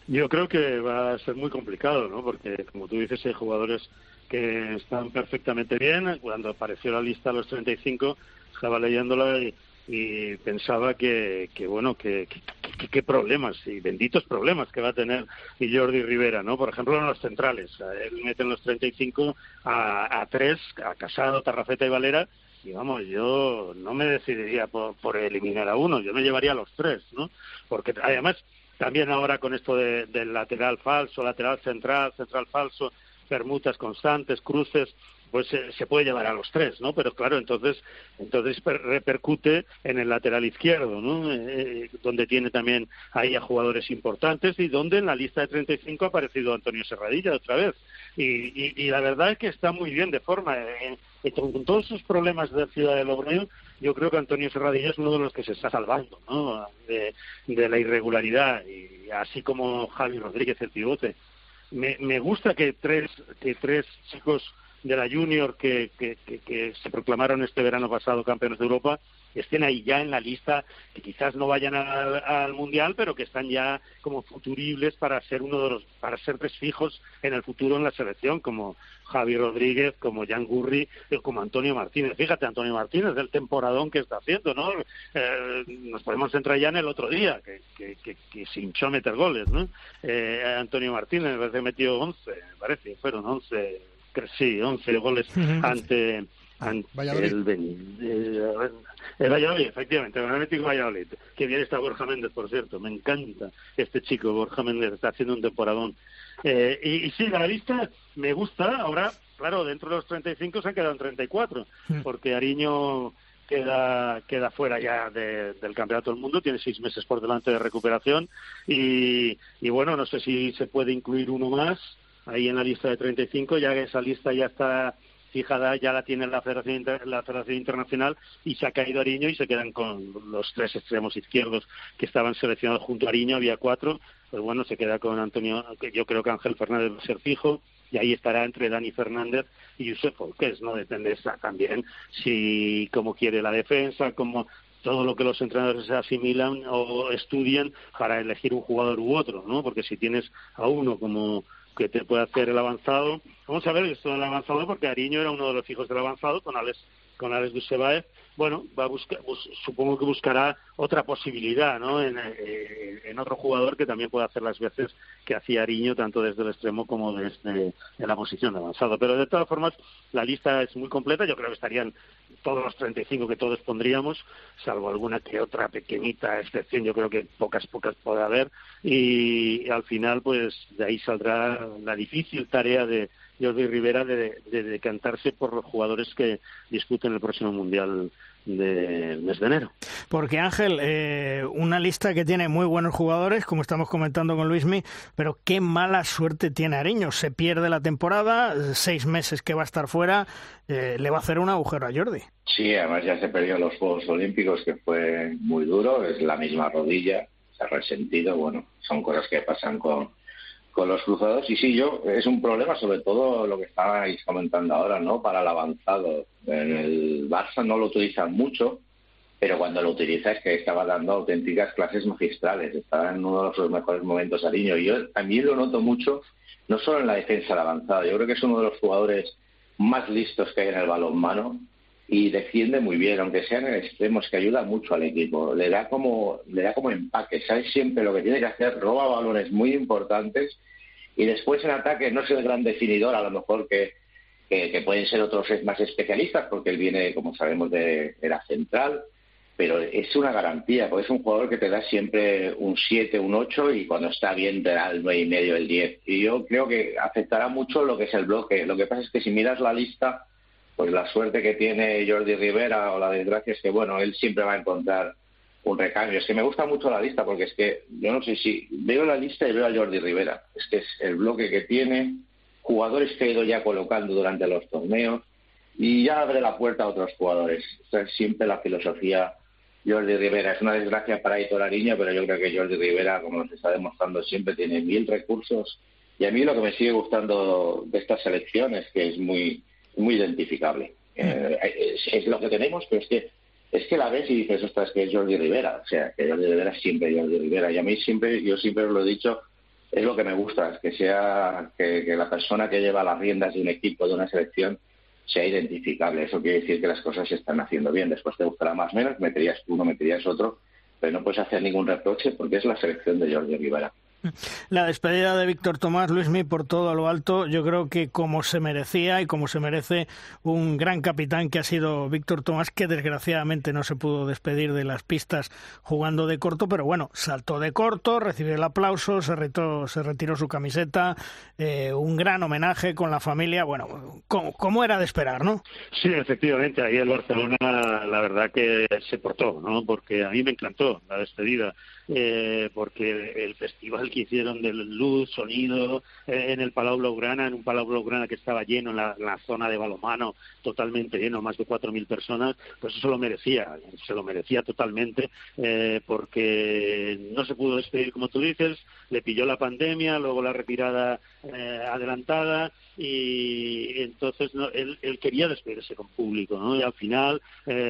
Yo creo que va a ser muy complicado, ¿no? Porque, como tú dices, hay jugadores que están perfectamente bien. Cuando apareció la lista a los 35, estaba leyéndola y y pensaba que, que bueno, que, qué problemas y benditos problemas que va a tener Jordi Rivera, ¿no? Por ejemplo, en los centrales. Él mete en los 35 a, a tres, a Casado, Tarrafeta y Valera, y vamos, yo no me decidiría por, por eliminar a uno, yo me llevaría a los tres, ¿no? Porque además, también ahora con esto de, del lateral falso, lateral central, central falso, permutas constantes, cruces, pues eh, se puede llevar a los tres, ¿no? Pero claro, entonces, entonces repercute en el lateral izquierdo, ¿no? Eh, donde tiene también ahí a jugadores importantes y donde en la lista de 35 ha aparecido Antonio Serradilla otra vez. Y, y, la verdad es que está muy bien de forma. Eh, con todos esos problemas de Ciudad de Logroño, yo creo que Antonio Serradilla es uno de los que se está salvando, ¿no? De, de la irregularidad, y así como Javi Rodríguez, el pivote. Me, me gusta que tres, que tres chicos de la Junior que, que, que, se proclamaron este verano pasado campeones de Europa estén ahí ya en la lista, que quizás no vayan al, mundial, pero que están ya como futuribles para ser uno de los, para ser tres fijos en el futuro en la selección, como Javi Rodríguez, como Jan Gurri, como Antonio Martínez. Fíjate, Antonio Martínez, del temporadón que está haciendo, ¿no? Eh, nos podemos centrar ya en el otro día, que, que, que, se hinchó a meter goles, ¿no? Eh, Antonio Martínez, me parece que metió 11, me parece, fueron 11 sí, 11 goles [LAUGHS] ante, ante el, el, Valladolid, efectivamente, el Atlético Valladolid. Que bien está Borja Méndez, por cierto, me encanta este chico, Borja Méndez, está haciendo un temporadón. Eh, y, sí, la lista me gusta, ahora, claro, dentro de los 35 se han quedado en 34, porque Ariño queda queda fuera ya del campeonato del mundo tiene seis meses por delante de recuperación y, y bueno no sé si se puede incluir uno más ahí en la lista de 35, ya que esa lista ya está fijada ya la tiene la Federación, la Federación Internacional y se ha caído Ariño y se quedan con los tres extremos izquierdos que estaban seleccionados junto a Ariño, había cuatro, pues bueno, se queda con Antonio, yo creo que Ángel Fernández va a ser fijo, y ahí estará entre Dani Fernández y Josep Folqués, ¿no? Depende también si cómo quiere la defensa, cómo todo lo que los entrenadores asimilan o estudian para elegir un jugador u otro, ¿no? Porque si tienes a uno como que te puede hacer el avanzado, vamos a ver esto del avanzado porque Ariño era uno de los hijos del avanzado con Alex con Alex Dusebaev, bueno, va a buscar, supongo que buscará otra posibilidad, ¿no? Eh, en, otro jugador que también pueda hacer las veces que hacía Ariño, tanto desde el extremo como desde la posición de avanzado. Pero de todas formas, la lista es muy completa. Yo creo que estarían todos los 35 que todos pondríamos, salvo alguna que otra pequeñita excepción. Yo creo que pocas, pocas puede haber. Y, al final, pues de ahí saldrá la difícil tarea de Jordi Rivera de, decantarse por los jugadores que disputen el próximo Mundial del mes de enero. Porque Ángel, eh, una lista que tiene muy buenos jugadores, como estamos comentando con Luismi, pero qué mala suerte tiene Ariño. Se pierde la temporada, seis meses que va a estar fuera, eh, le va a hacer un agujero a Jordi. Sí, además ya se perdió los Juegos Olímpicos, que fue muy duro, es la misma rodilla, se ha resentido, bueno, son cosas que pasan con con los cruzados. Y sí, yo, es un problema, sobre todo lo que estabais comentando ahora, ¿no? Para el avanzado. En el Barça no lo utilizan mucho, pero cuando lo utiliza es que estaba dando auténticas clases magistrales. Estaba en uno de sus mejores momentos niño. Y yo también lo noto mucho, no solo en la defensa del avanzado. Yo creo que es uno de los jugadores más listos que hay en el balonmano y defiende muy bien, aunque sea en el extremo, es que ayuda mucho al equipo, le da como, le da como empaque, sabe siempre lo que tiene que hacer, roba balones muy importantes y después en ataque no es el gran definidor, a lo mejor que, que, pueden ser otros más especialistas, porque él viene, como sabemos, de, la central, pero es una garantía, porque es un jugador que te da siempre un 7, un 8 y cuando está bien te da el 9 y medio, el 10. Y yo creo que afectará mucho lo que es el bloque. Lo que pasa es que si miras la lista, pues la suerte que tiene Jordi Rivera o la desgracia es que, bueno, él siempre va a encontrar un recambio. Es que me gusta mucho la lista porque es que yo no sé si veo la lista y veo a Jordi Rivera. Es que es el bloque que tiene, jugadores que he ido ya colocando durante los torneos y ya abre la puerta a otros jugadores. es siempre la filosofía Jordi Rivera. Es una desgracia para Aitor Ariño, pero yo creo que Jordi Rivera, como nos está demostrando siempre, tiene mil recursos. Y a mí lo que me sigue gustando de estas selecciones que es muy muy identificable. Eh, es, lo que tenemos, pero es que es que la ves y dices, ostras, que es Jordi Rivera. O sea, que Jordi Rivera es siempre Jordi Rivera. Y a mí siempre, yo siempre os lo he dicho, es lo que me gusta, es que sea, que, la persona que lleva las riendas de un equipo, de una selección, sea identificable. Eso quiere decir que las cosas se están haciendo bien. Después te gustará más o menos, meterías uno, meterías otro, pero no puedes hacer ningún reproche porque es la selección de Jordi Rivera. La despedida de Víctor Tomás Luismi por todo lo alto, yo creo que como se merecía y como se merece un gran capitán que ha sido Víctor Tomás, que desgraciadamente no se pudo despedir de las pistas jugando de corto, pero bueno, saltó de corto, recibió el aplauso, se, retiró, se retiró su camiseta, eh, un gran homenaje con la familia, bueno, como, era de esperar, ¿no? Sí, efectivamente, ahí el Barcelona la verdad que se portó, ¿no? Porque a mí me encantó la despedida eh, porque el festival que hicieron de luz, sonido, eh, en el Palau Blaugrana, en un Palau Blaugrana que estaba lleno, en la, zona de balomano, totalmente lleno, más de 4.000 personas, pues eso lo merecía, se lo merecía totalmente, eh, porque no se pudo despedir, como tú dices, le pilló la pandemia, luego la retirada eh, adelantada, y entonces él, quería despedirse con público, ¿no? Y al final,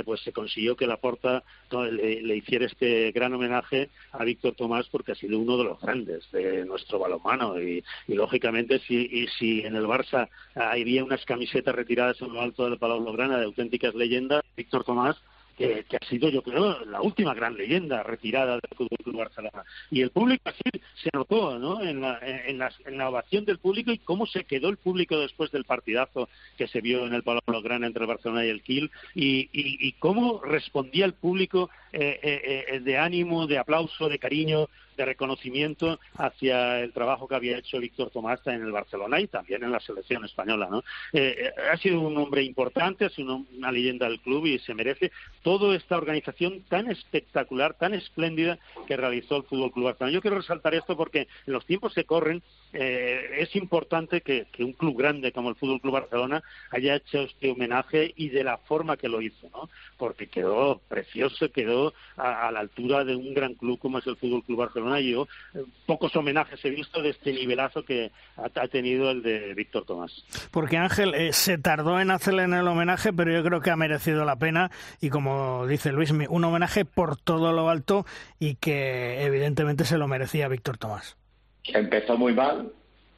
pues se consiguió que la Porta le, hiciera este gran homenaje a Víctor Tomás porque ha sido uno de los grandes de nuestro balonmano y, lógicamente si, si en el Barça había unas camisetas retiradas en lo alto del Palau Blaugrana de auténticas leyendas, Víctor Tomás que, ha sido, yo creo, la última gran leyenda retirada del Fútbol Club Barcelona. Y el público así se notó, ¿no? En la, en, la, ovación del público y cómo se quedó el público después del partidazo que se vio en el Palau Blaugrana entre el Barcelona y el Kiel y, y, cómo respondía el público eh, eh, eh, de ánimo, de aplauso, de cariño de reconocimiento hacia el trabajo que había hecho Víctor Tomás en el Barcelona y también en la selección española. ¿no? Eh, eh, ha sido un hombre importante, ha sido una leyenda del club y se merece toda esta organización tan espectacular, tan espléndida que realizó el Fútbol Club Barcelona. Yo quiero resaltar esto porque en los tiempos que corren eh, es importante que, un club grande como el Fútbol Club Barcelona haya hecho este homenaje y de la forma que lo hizo, ¿no? Porque quedó precioso, quedó a, la altura de un gran club como es el Fútbol Club Barcelona. Y yo eh, pocos homenajes he visto de este nivelazo que ha, tenido el de Víctor Tomás. Porque Ángel eh, se tardó en hacerle en el homenaje, pero yo creo que ha merecido la pena y como dice Luis, un homenaje por todo lo alto y que evidentemente se lo merecía Víctor Tomás. Empezó muy mal,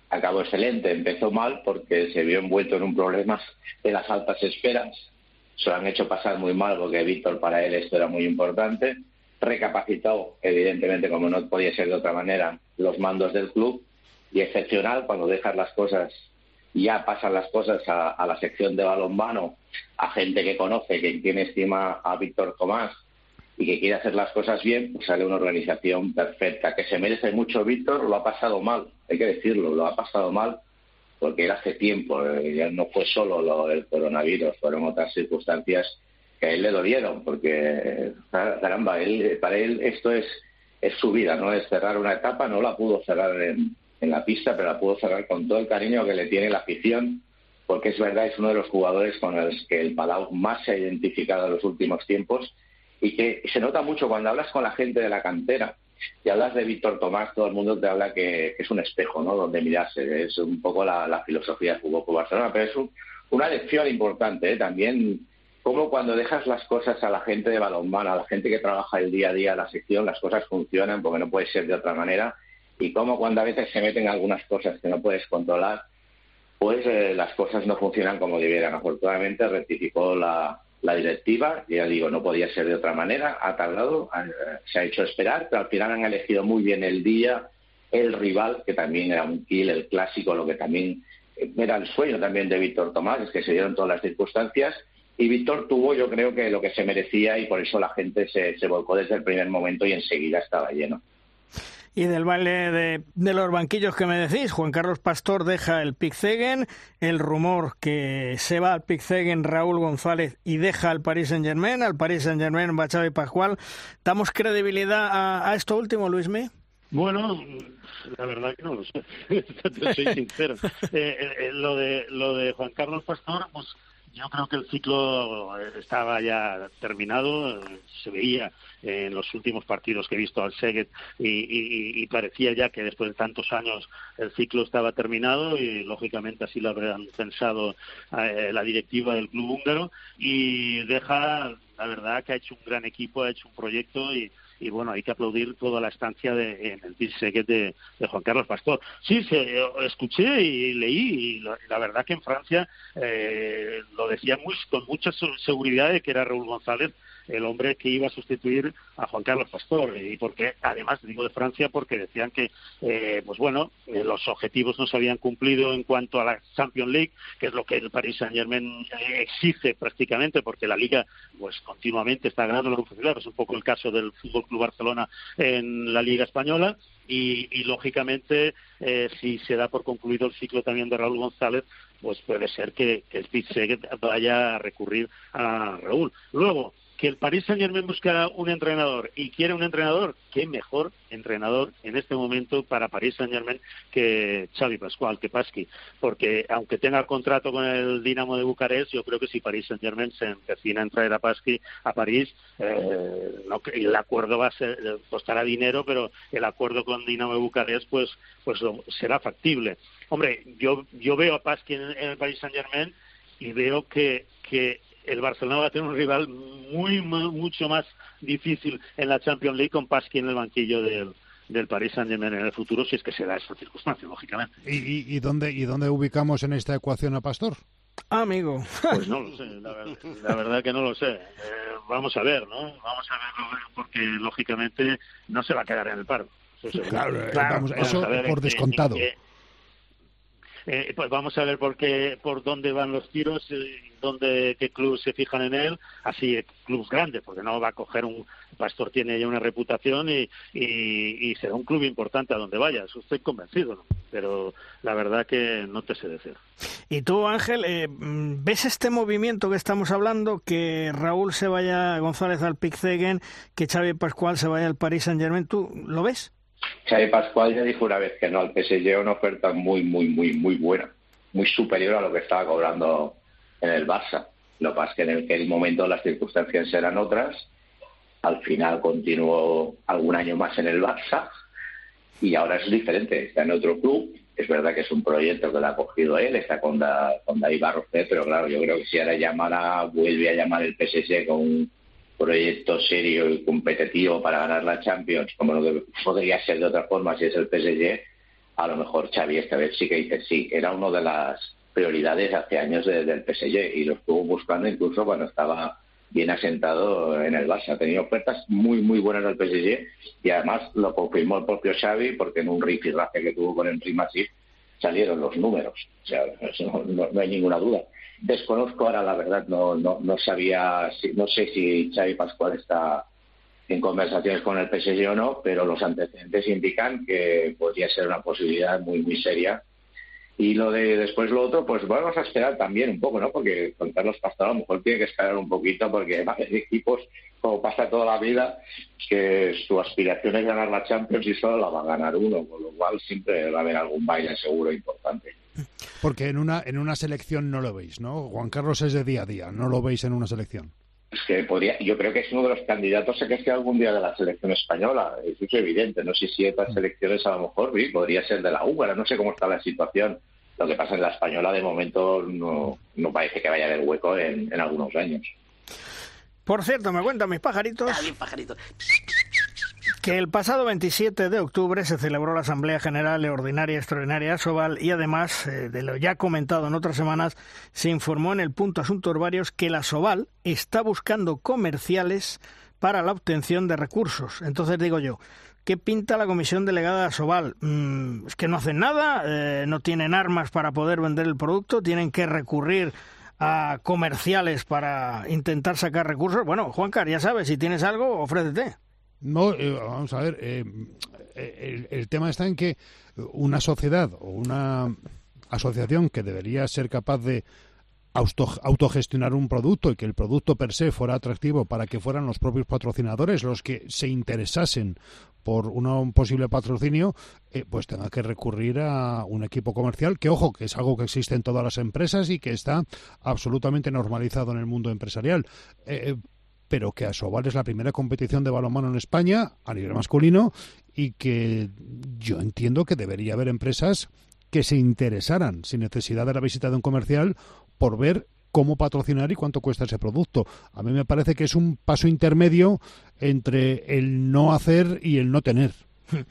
acabó excelente. Empezó mal porque se vio envuelto en un problema de las altas esperas. Se lo han hecho pasar muy mal porque Víctor para él esto era muy importante. Recapacitó, evidentemente, como no podía ser de otra manera, los mandos del club. Y excepcional cuando dejas las cosas, ya pasan las cosas a, la sección de balonmano, a gente que conoce, que tiene estima a Víctor Tomás y que quiere hacer las cosas bien, pues sale una organización perfecta. Que se merece mucho Víctor, lo ha pasado mal, hay que decirlo, lo ha pasado mal porque era hace tiempo, eh, ya no fue solo lo del coronavirus, fueron otras circunstancias que a él le dolieron, porque caramba, él, para él esto es, es su vida, no es cerrar una etapa, no la pudo cerrar en, en la pista, pero la pudo cerrar con todo el cariño que le tiene la afición, porque es verdad, es uno de los jugadores con los que el Palau más se ha identificado en los últimos tiempos y que se nota mucho cuando hablas con la gente de la cantera y hablas de Víctor Tomás, todo el mundo te habla que, es un espejo, ¿no? Donde mirarse, es un poco la, filosofía del fútbol Barcelona, pero es una lección importante, ¿eh? También como cuando dejas las cosas a la gente de balonmano, a la gente que trabaja el día a día la sección, las cosas funcionan porque no puede ser de otra manera, y como cuando a veces se meten algunas cosas que no puedes controlar, pues eh, las cosas no funcionan como debieran. Afortunadamente rectificó la, la directiva, ya digo, no podía ser de otra manera, ha tardado, se ha hecho esperar, pero al final han elegido muy bien el día, el rival, que también era un kill, el clásico, lo que también eh, era el sueño también de Víctor Tomás, es que se dieron todas las circunstancias, y Víctor tuvo yo creo que lo que se merecía y por eso la gente se, se volcó desde el primer momento y enseguida estaba lleno. Y del baile de, los banquillos que me decís, Juan Carlos Pastor deja el Pixegen, el rumor que se va al Pixegen Raúl González y deja al Paris Saint-Germain, al Paris Saint-Germain va Xavi Pascual. ¿Damos credibilidad a, esto último, Luismi? Bueno, la verdad que no lo sé, [LAUGHS] soy sincero. [LAUGHS] Eh, eh, eh, lo, de, lo de Juan Carlos Pastor, pues yo creo que el ciclo estaba ya terminado, se veía en los últimos partidos que he visto al Seget y, parecía ya que después de tantos años el ciclo estaba terminado y lógicamente así lo habrían pensado eh, la directiva del club húngaro y deja, la verdad que ha hecho un gran equipo, ha hecho un proyecto y, y bueno, hay que aplaudir toda la estancia de, en el Piseguet de, de, Juan Carlos Pastor. Sí, se, escuché y leí, y la, verdad que en Francia eh, lo decían muy, con mucha seguridad de que era Raúl González el hombre que iba a sustituir a Juan Carlos Pastor. Y porque además digo de Francia porque decían que eh, pues bueno eh, los objetivos no se habían cumplido en cuanto a la Champions League que es lo que el Paris Saint Germain exige prácticamente porque la liga pues continuamente está ganando la posibilidad es un poco el caso del Fútbol Club Barcelona en la liga española. Y, lógicamente eh, si se da por concluido el ciclo también de Raúl González pues puede ser que, que el Pizze vaya a recurrir a Raúl. Luego que el Paris Saint Germain busca un entrenador y quiere un entrenador, qué mejor entrenador en este momento para Paris Saint Germain que Xavi Pascual, que Pasqui, porque aunque tenga contrato con el Dinamo de Bucarest, yo creo que si Paris Saint Germain se empecina en traer a Pasqui a París, eh, el acuerdo va a ser, costará dinero, pero el acuerdo con Dinamo de Bucarest pues, pues será factible. Hombre, yo, yo veo a Pasqui en, en el Paris Saint Germain y veo que, que el Barcelona va a tener un rival muy, mucho más difícil en la Champions League con Pasqui en el banquillo del, del Paris Saint-Germain en el futuro si es que se da esa circunstancia, lógicamente. ¿Y, y, dónde, ¿Y dónde ubicamos en esta ecuación a Pastor? amigo. Pues no lo sé, la, verdad que no lo sé. Eh, vamos a ver, ¿no? Vamos a verlo porque lógicamente no se va a quedar en el paro. claro, vamos, eso por descontado. Eh, pues vamos a ver por qué, por dónde van los tiros, eh, dónde, qué clubes se fijan en él, así clubes grandes, porque no va a coger un Pastor tiene ya una reputación y, y, será un club importante a donde vaya, eso estoy convencido, pero la verdad que no te sé decir. Y tú, Ángel, eh, ¿ves este movimiento que estamos hablando, que Raúl se vaya González al Pixegen, que Xavi Pascual se vaya al Paris Saint-Germain, ¿tú lo ves? Xavi Pascual ya dijo una vez que no, al PSG una oferta muy, muy, muy, muy buena, muy superior a lo que estaba cobrando en el Barça. Lo que pasa es que en aquel momento las circunstancias eran otras. Al final continuó algún año más en el Barça y ahora es diferente. Está en otro club. Es verdad que es un proyecto que lo ha cogido él, está con, con David Barrocet, pero claro, yo creo que si ahora llamara, vuelve a llamar el PSG con proyecto serio y competitivo para ganar la Champions, como lo que podría ser de otra forma si es el PSG, a lo mejor Xavi esta vez sí que dice sí, era una de las prioridades hace años del PSG y lo estuvo buscando incluso cuando estaba bien asentado en el Barça. Ha tenido ofertas muy, muy buenas del PSG y además lo confirmó el propio Xavi porque en un rifirrafe que tuvo con Henry Masip salieron los números. O sea, no hay ninguna duda. Desconozco ahora, la verdad, no, no, no sabía, si, no sé si Xavi Pascual está en conversaciones con el PSG o no, pero los antecedentes indican que podría ser una posibilidad muy, muy seria. Y lo de después lo otro, pues vamos a esperar también un poco, ¿no? Porque con Carlos Pastor a lo mejor tiene que esperar un poquito porque hay equipos, como pasa toda la vida, que su aspiración es ganar la Champions y solo la va a ganar uno, con lo cual siempre va a haber algún baile seguro importante. Porque en una, en una selección no lo veis, ¿no? Juan Carlos es de día a día, no lo veis en una selección. Es que podría, yo creo que es uno de los candidatos a que sea algún día de la selección española. Eso es evidente. No sé si otras mm. selecciones a lo mejor sí, podría ser de la húngara. No sé cómo está la situación. Lo que pasa en la española de momento no, no parece que vaya a haber hueco en, en algunos años. Por cierto, me cuentan mis pajaritos. Ah, pajaritos que el pasado 27 de octubre se celebró la Asamblea General Ordinaria Extraordinaria Soval y además, eh, de lo ya comentado en otras semanas, se informó en el punto Asuntos Varios que la Soval está buscando comerciales para la obtención de recursos. Entonces digo yo, ¿qué pinta la comisión delegada de Soval? Mm, es que no hacen nada, eh, no tienen armas para poder vender el producto, tienen que recurrir a comerciales para intentar sacar recursos. Bueno, Juancar, ya sabes, si tienes algo, ofrécete. No, eh, vamos a ver, eh, el, el, tema está en que una sociedad o una asociación que debería ser capaz de autogestionar un producto y que el producto per se fuera atractivo para que fueran los propios patrocinadores los que se interesasen por un posible patrocinio, eh, pues tenga que recurrir a un equipo comercial, que ojo, que es algo que existe en todas las empresas y que está absolutamente normalizado en el mundo empresarial. Pero que Asobal es la primera competición de balonmano en España a nivel masculino y que yo entiendo que debería haber empresas que se interesaran sin necesidad de la visita de un comercial por ver cómo patrocinar y cuánto cuesta ese producto. A mí me parece que es un paso intermedio entre el no hacer y el no tener. [LAUGHS]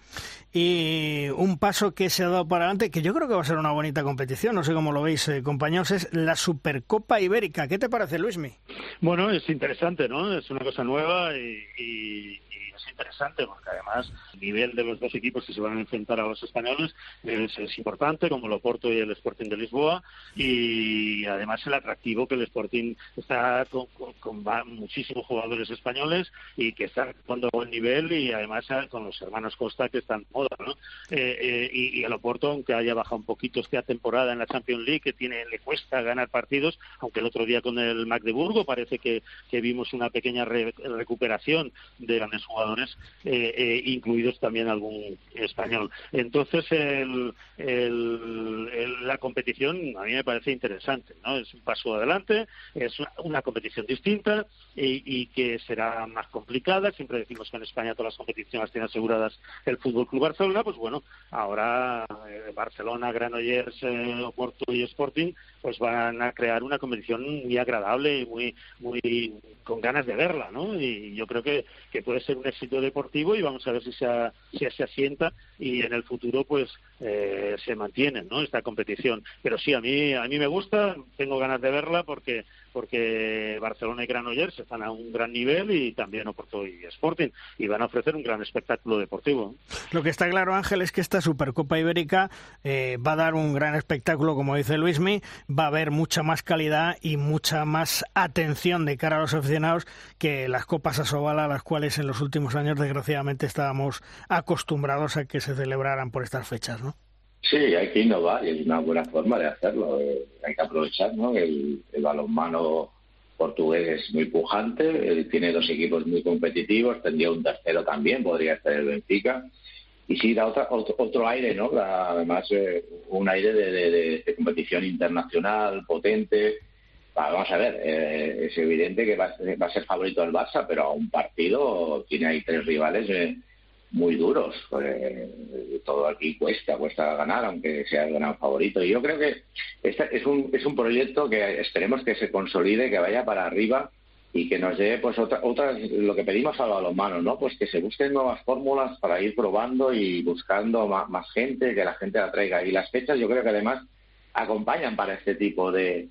Y un paso que se ha dado para adelante, que yo creo que va a ser una bonita competición, no sé cómo lo veis, eh, compañeros, es la Supercopa Ibérica. ¿Qué te parece, Luismi? Bueno, es interesante, ¿no? Es una cosa nueva y es interesante porque además el nivel de los dos equipos que se van a enfrentar a los españoles es, importante, como el Oporto y el Sporting de Lisboa, y además el atractivo que el Sporting está con, muchísimos jugadores españoles y que están jugando a buen nivel y además con los hermanos Costa que están moda, ¿no? Eh, eh, y, el Oporto, aunque haya bajado un poquito esta temporada en la Champions League, que tiene le cuesta ganar partidos, aunque el otro día con el Magdeburgo parece que, vimos una pequeña recuperación de grandes jugadores eh, eh, incluidos también algún español. Entonces, la competición a mí me parece interesante, ¿no? Es un paso adelante, es una, competición distinta y, que será más complicada. Siempre decimos que en España todas las competiciones tienen aseguradas el Fútbol Club Barcelona, pues bueno, ahora eh, Barcelona, Granollers, Oporto y Sporting, pues van a crear una competición muy agradable y muy, muy con ganas de verla, ¿no? Y yo creo que, que puede ser un éxito deportivo y vamos a ver si se, si se asienta y en el futuro pues eh, se mantiene ¿no? esta competición. Pero sí, a mí, a mí me gusta, tengo ganas de verla porque porque Barcelona y Granollers están a un gran nivel y también Oporto y Sporting y van a ofrecer un gran espectáculo deportivo. Lo que está claro, Ángel, es que esta Supercopa Ibérica eh, va a dar un gran espectáculo, como dice Luismi, va a haber mucha más calidad y mucha más atención de cara a los aficionados que las Copas a las cuales en los últimos años, desgraciadamente, estábamos acostumbrados a que se celebraran por estas fechas, ¿no? Sí, hay que innovar y es una buena forma de hacerlo. Eh, hay que aprovechar, ¿no? El, balonmano portugués es muy pujante, tiene dos equipos muy competitivos, tendría un tercero también, podría ser el Benfica. Y sí, da otra, otro, aire, ¿no? además, eh, un aire de, competición internacional, potente. Vamos a ver, eh, es evidente que va, a ser favorito el Barça, pero a un partido tiene ahí tres rivales eh, muy duros. Eh, todo aquí cuesta, cuesta ganar, aunque sea el gran favorito. Y yo creo que este es un, es un proyecto que esperemos que se consolide, que vaya para arriba y que nos lleve pues otra, otras lo que pedimos a los manos, ¿no? Pues que se busquen nuevas fórmulas para ir probando y buscando más, gente, que la gente la traiga. Y las fechas yo creo que además acompañan para este tipo de,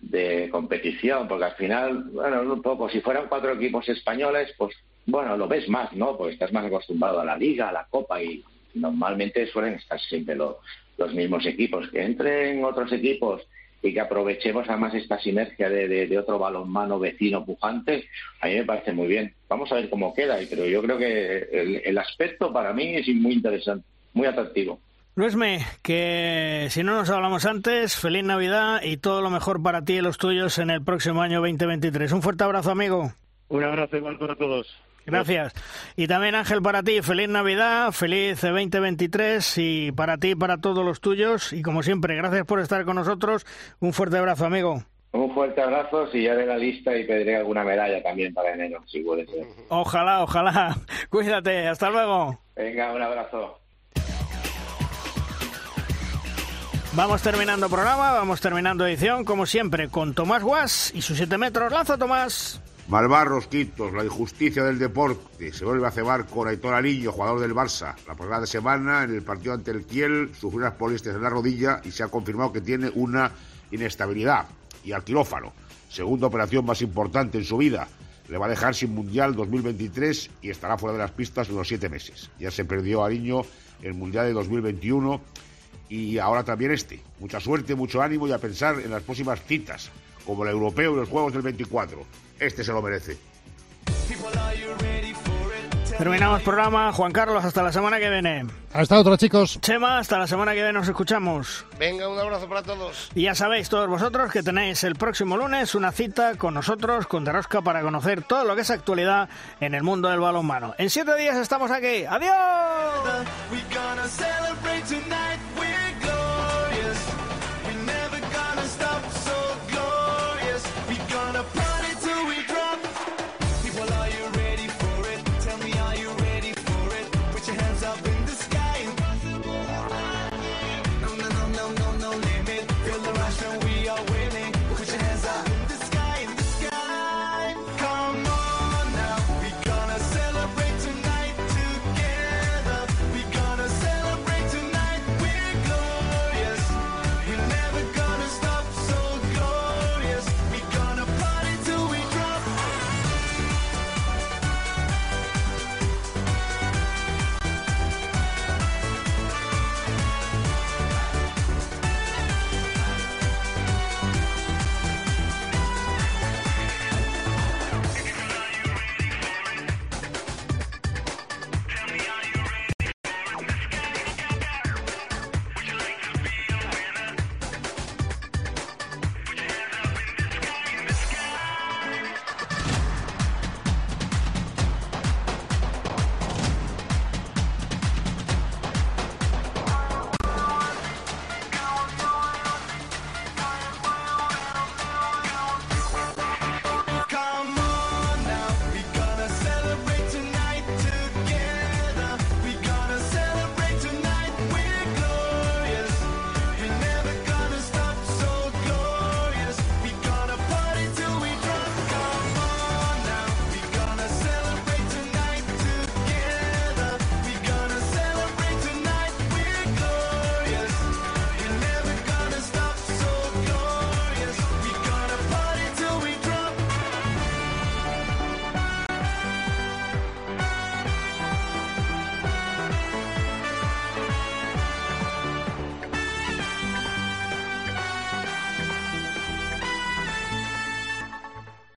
de competición, porque al final, bueno, un poco, si fueran cuatro equipos españoles, pues bueno, lo ves más, ¿no? Pues estás más acostumbrado a la liga, a la copa y normalmente suelen estar siempre los mismos equipos. Que entren otros equipos y que aprovechemos además esta sinergia de, de, otro balonmano vecino pujante, a mí me parece muy bien. Vamos a ver cómo queda, pero yo creo que el, el aspecto para mí es muy interesante, muy atractivo. Luisme, que si no nos hablamos antes, feliz Navidad y todo lo mejor para ti y los tuyos en el próximo año 2023. Un fuerte abrazo, amigo. Un abrazo igual para todos. Gracias. Y también Ángel para ti, feliz Navidad, feliz 2023 y para ti para todos los tuyos. Y como siempre, gracias por estar con nosotros. Un fuerte abrazo, amigo. Un fuerte abrazo, si ya de la lista y pediré alguna medalla también para enero, si puede ser. Ojalá, ojalá. [LAUGHS] Cuídate, hasta luego. Venga, un abrazo. Vamos terminando programa, vamos terminando edición, como siempre, con Tomás Guas y sus 7 metros. Lanza, Tomás. Malvarros Quitos, la injusticia del deporte. Se vuelve a cebar con Aitor Arillo, jugador del Barça. La pasada semana, en el partido ante el Kiel, sufrió unas poliestes en la rodilla y se ha confirmado que tiene una inestabilidad y al quirófano. Segunda operación más importante en su vida. Le va a dejar sin Mundial 2023 y estará fuera de las pistas unos siete meses. Ya se perdió Ariño el Mundial de 2021 y ahora también este. Mucha suerte, mucho ánimo y a pensar en las próximas citas, como el europeo y los Juegos del 24 este se lo merece. Terminamos programa. Juan Carlos, hasta la semana que viene. Hasta otra, chicos. Chema, hasta la semana que viene nos escuchamos. Venga, un abrazo para todos. Y ya sabéis todos vosotros que tenéis el próximo lunes una cita con nosotros, con Derosca, para conocer todo lo que es actualidad en el mundo del balonmano. En siete días estamos aquí. ¡Adiós!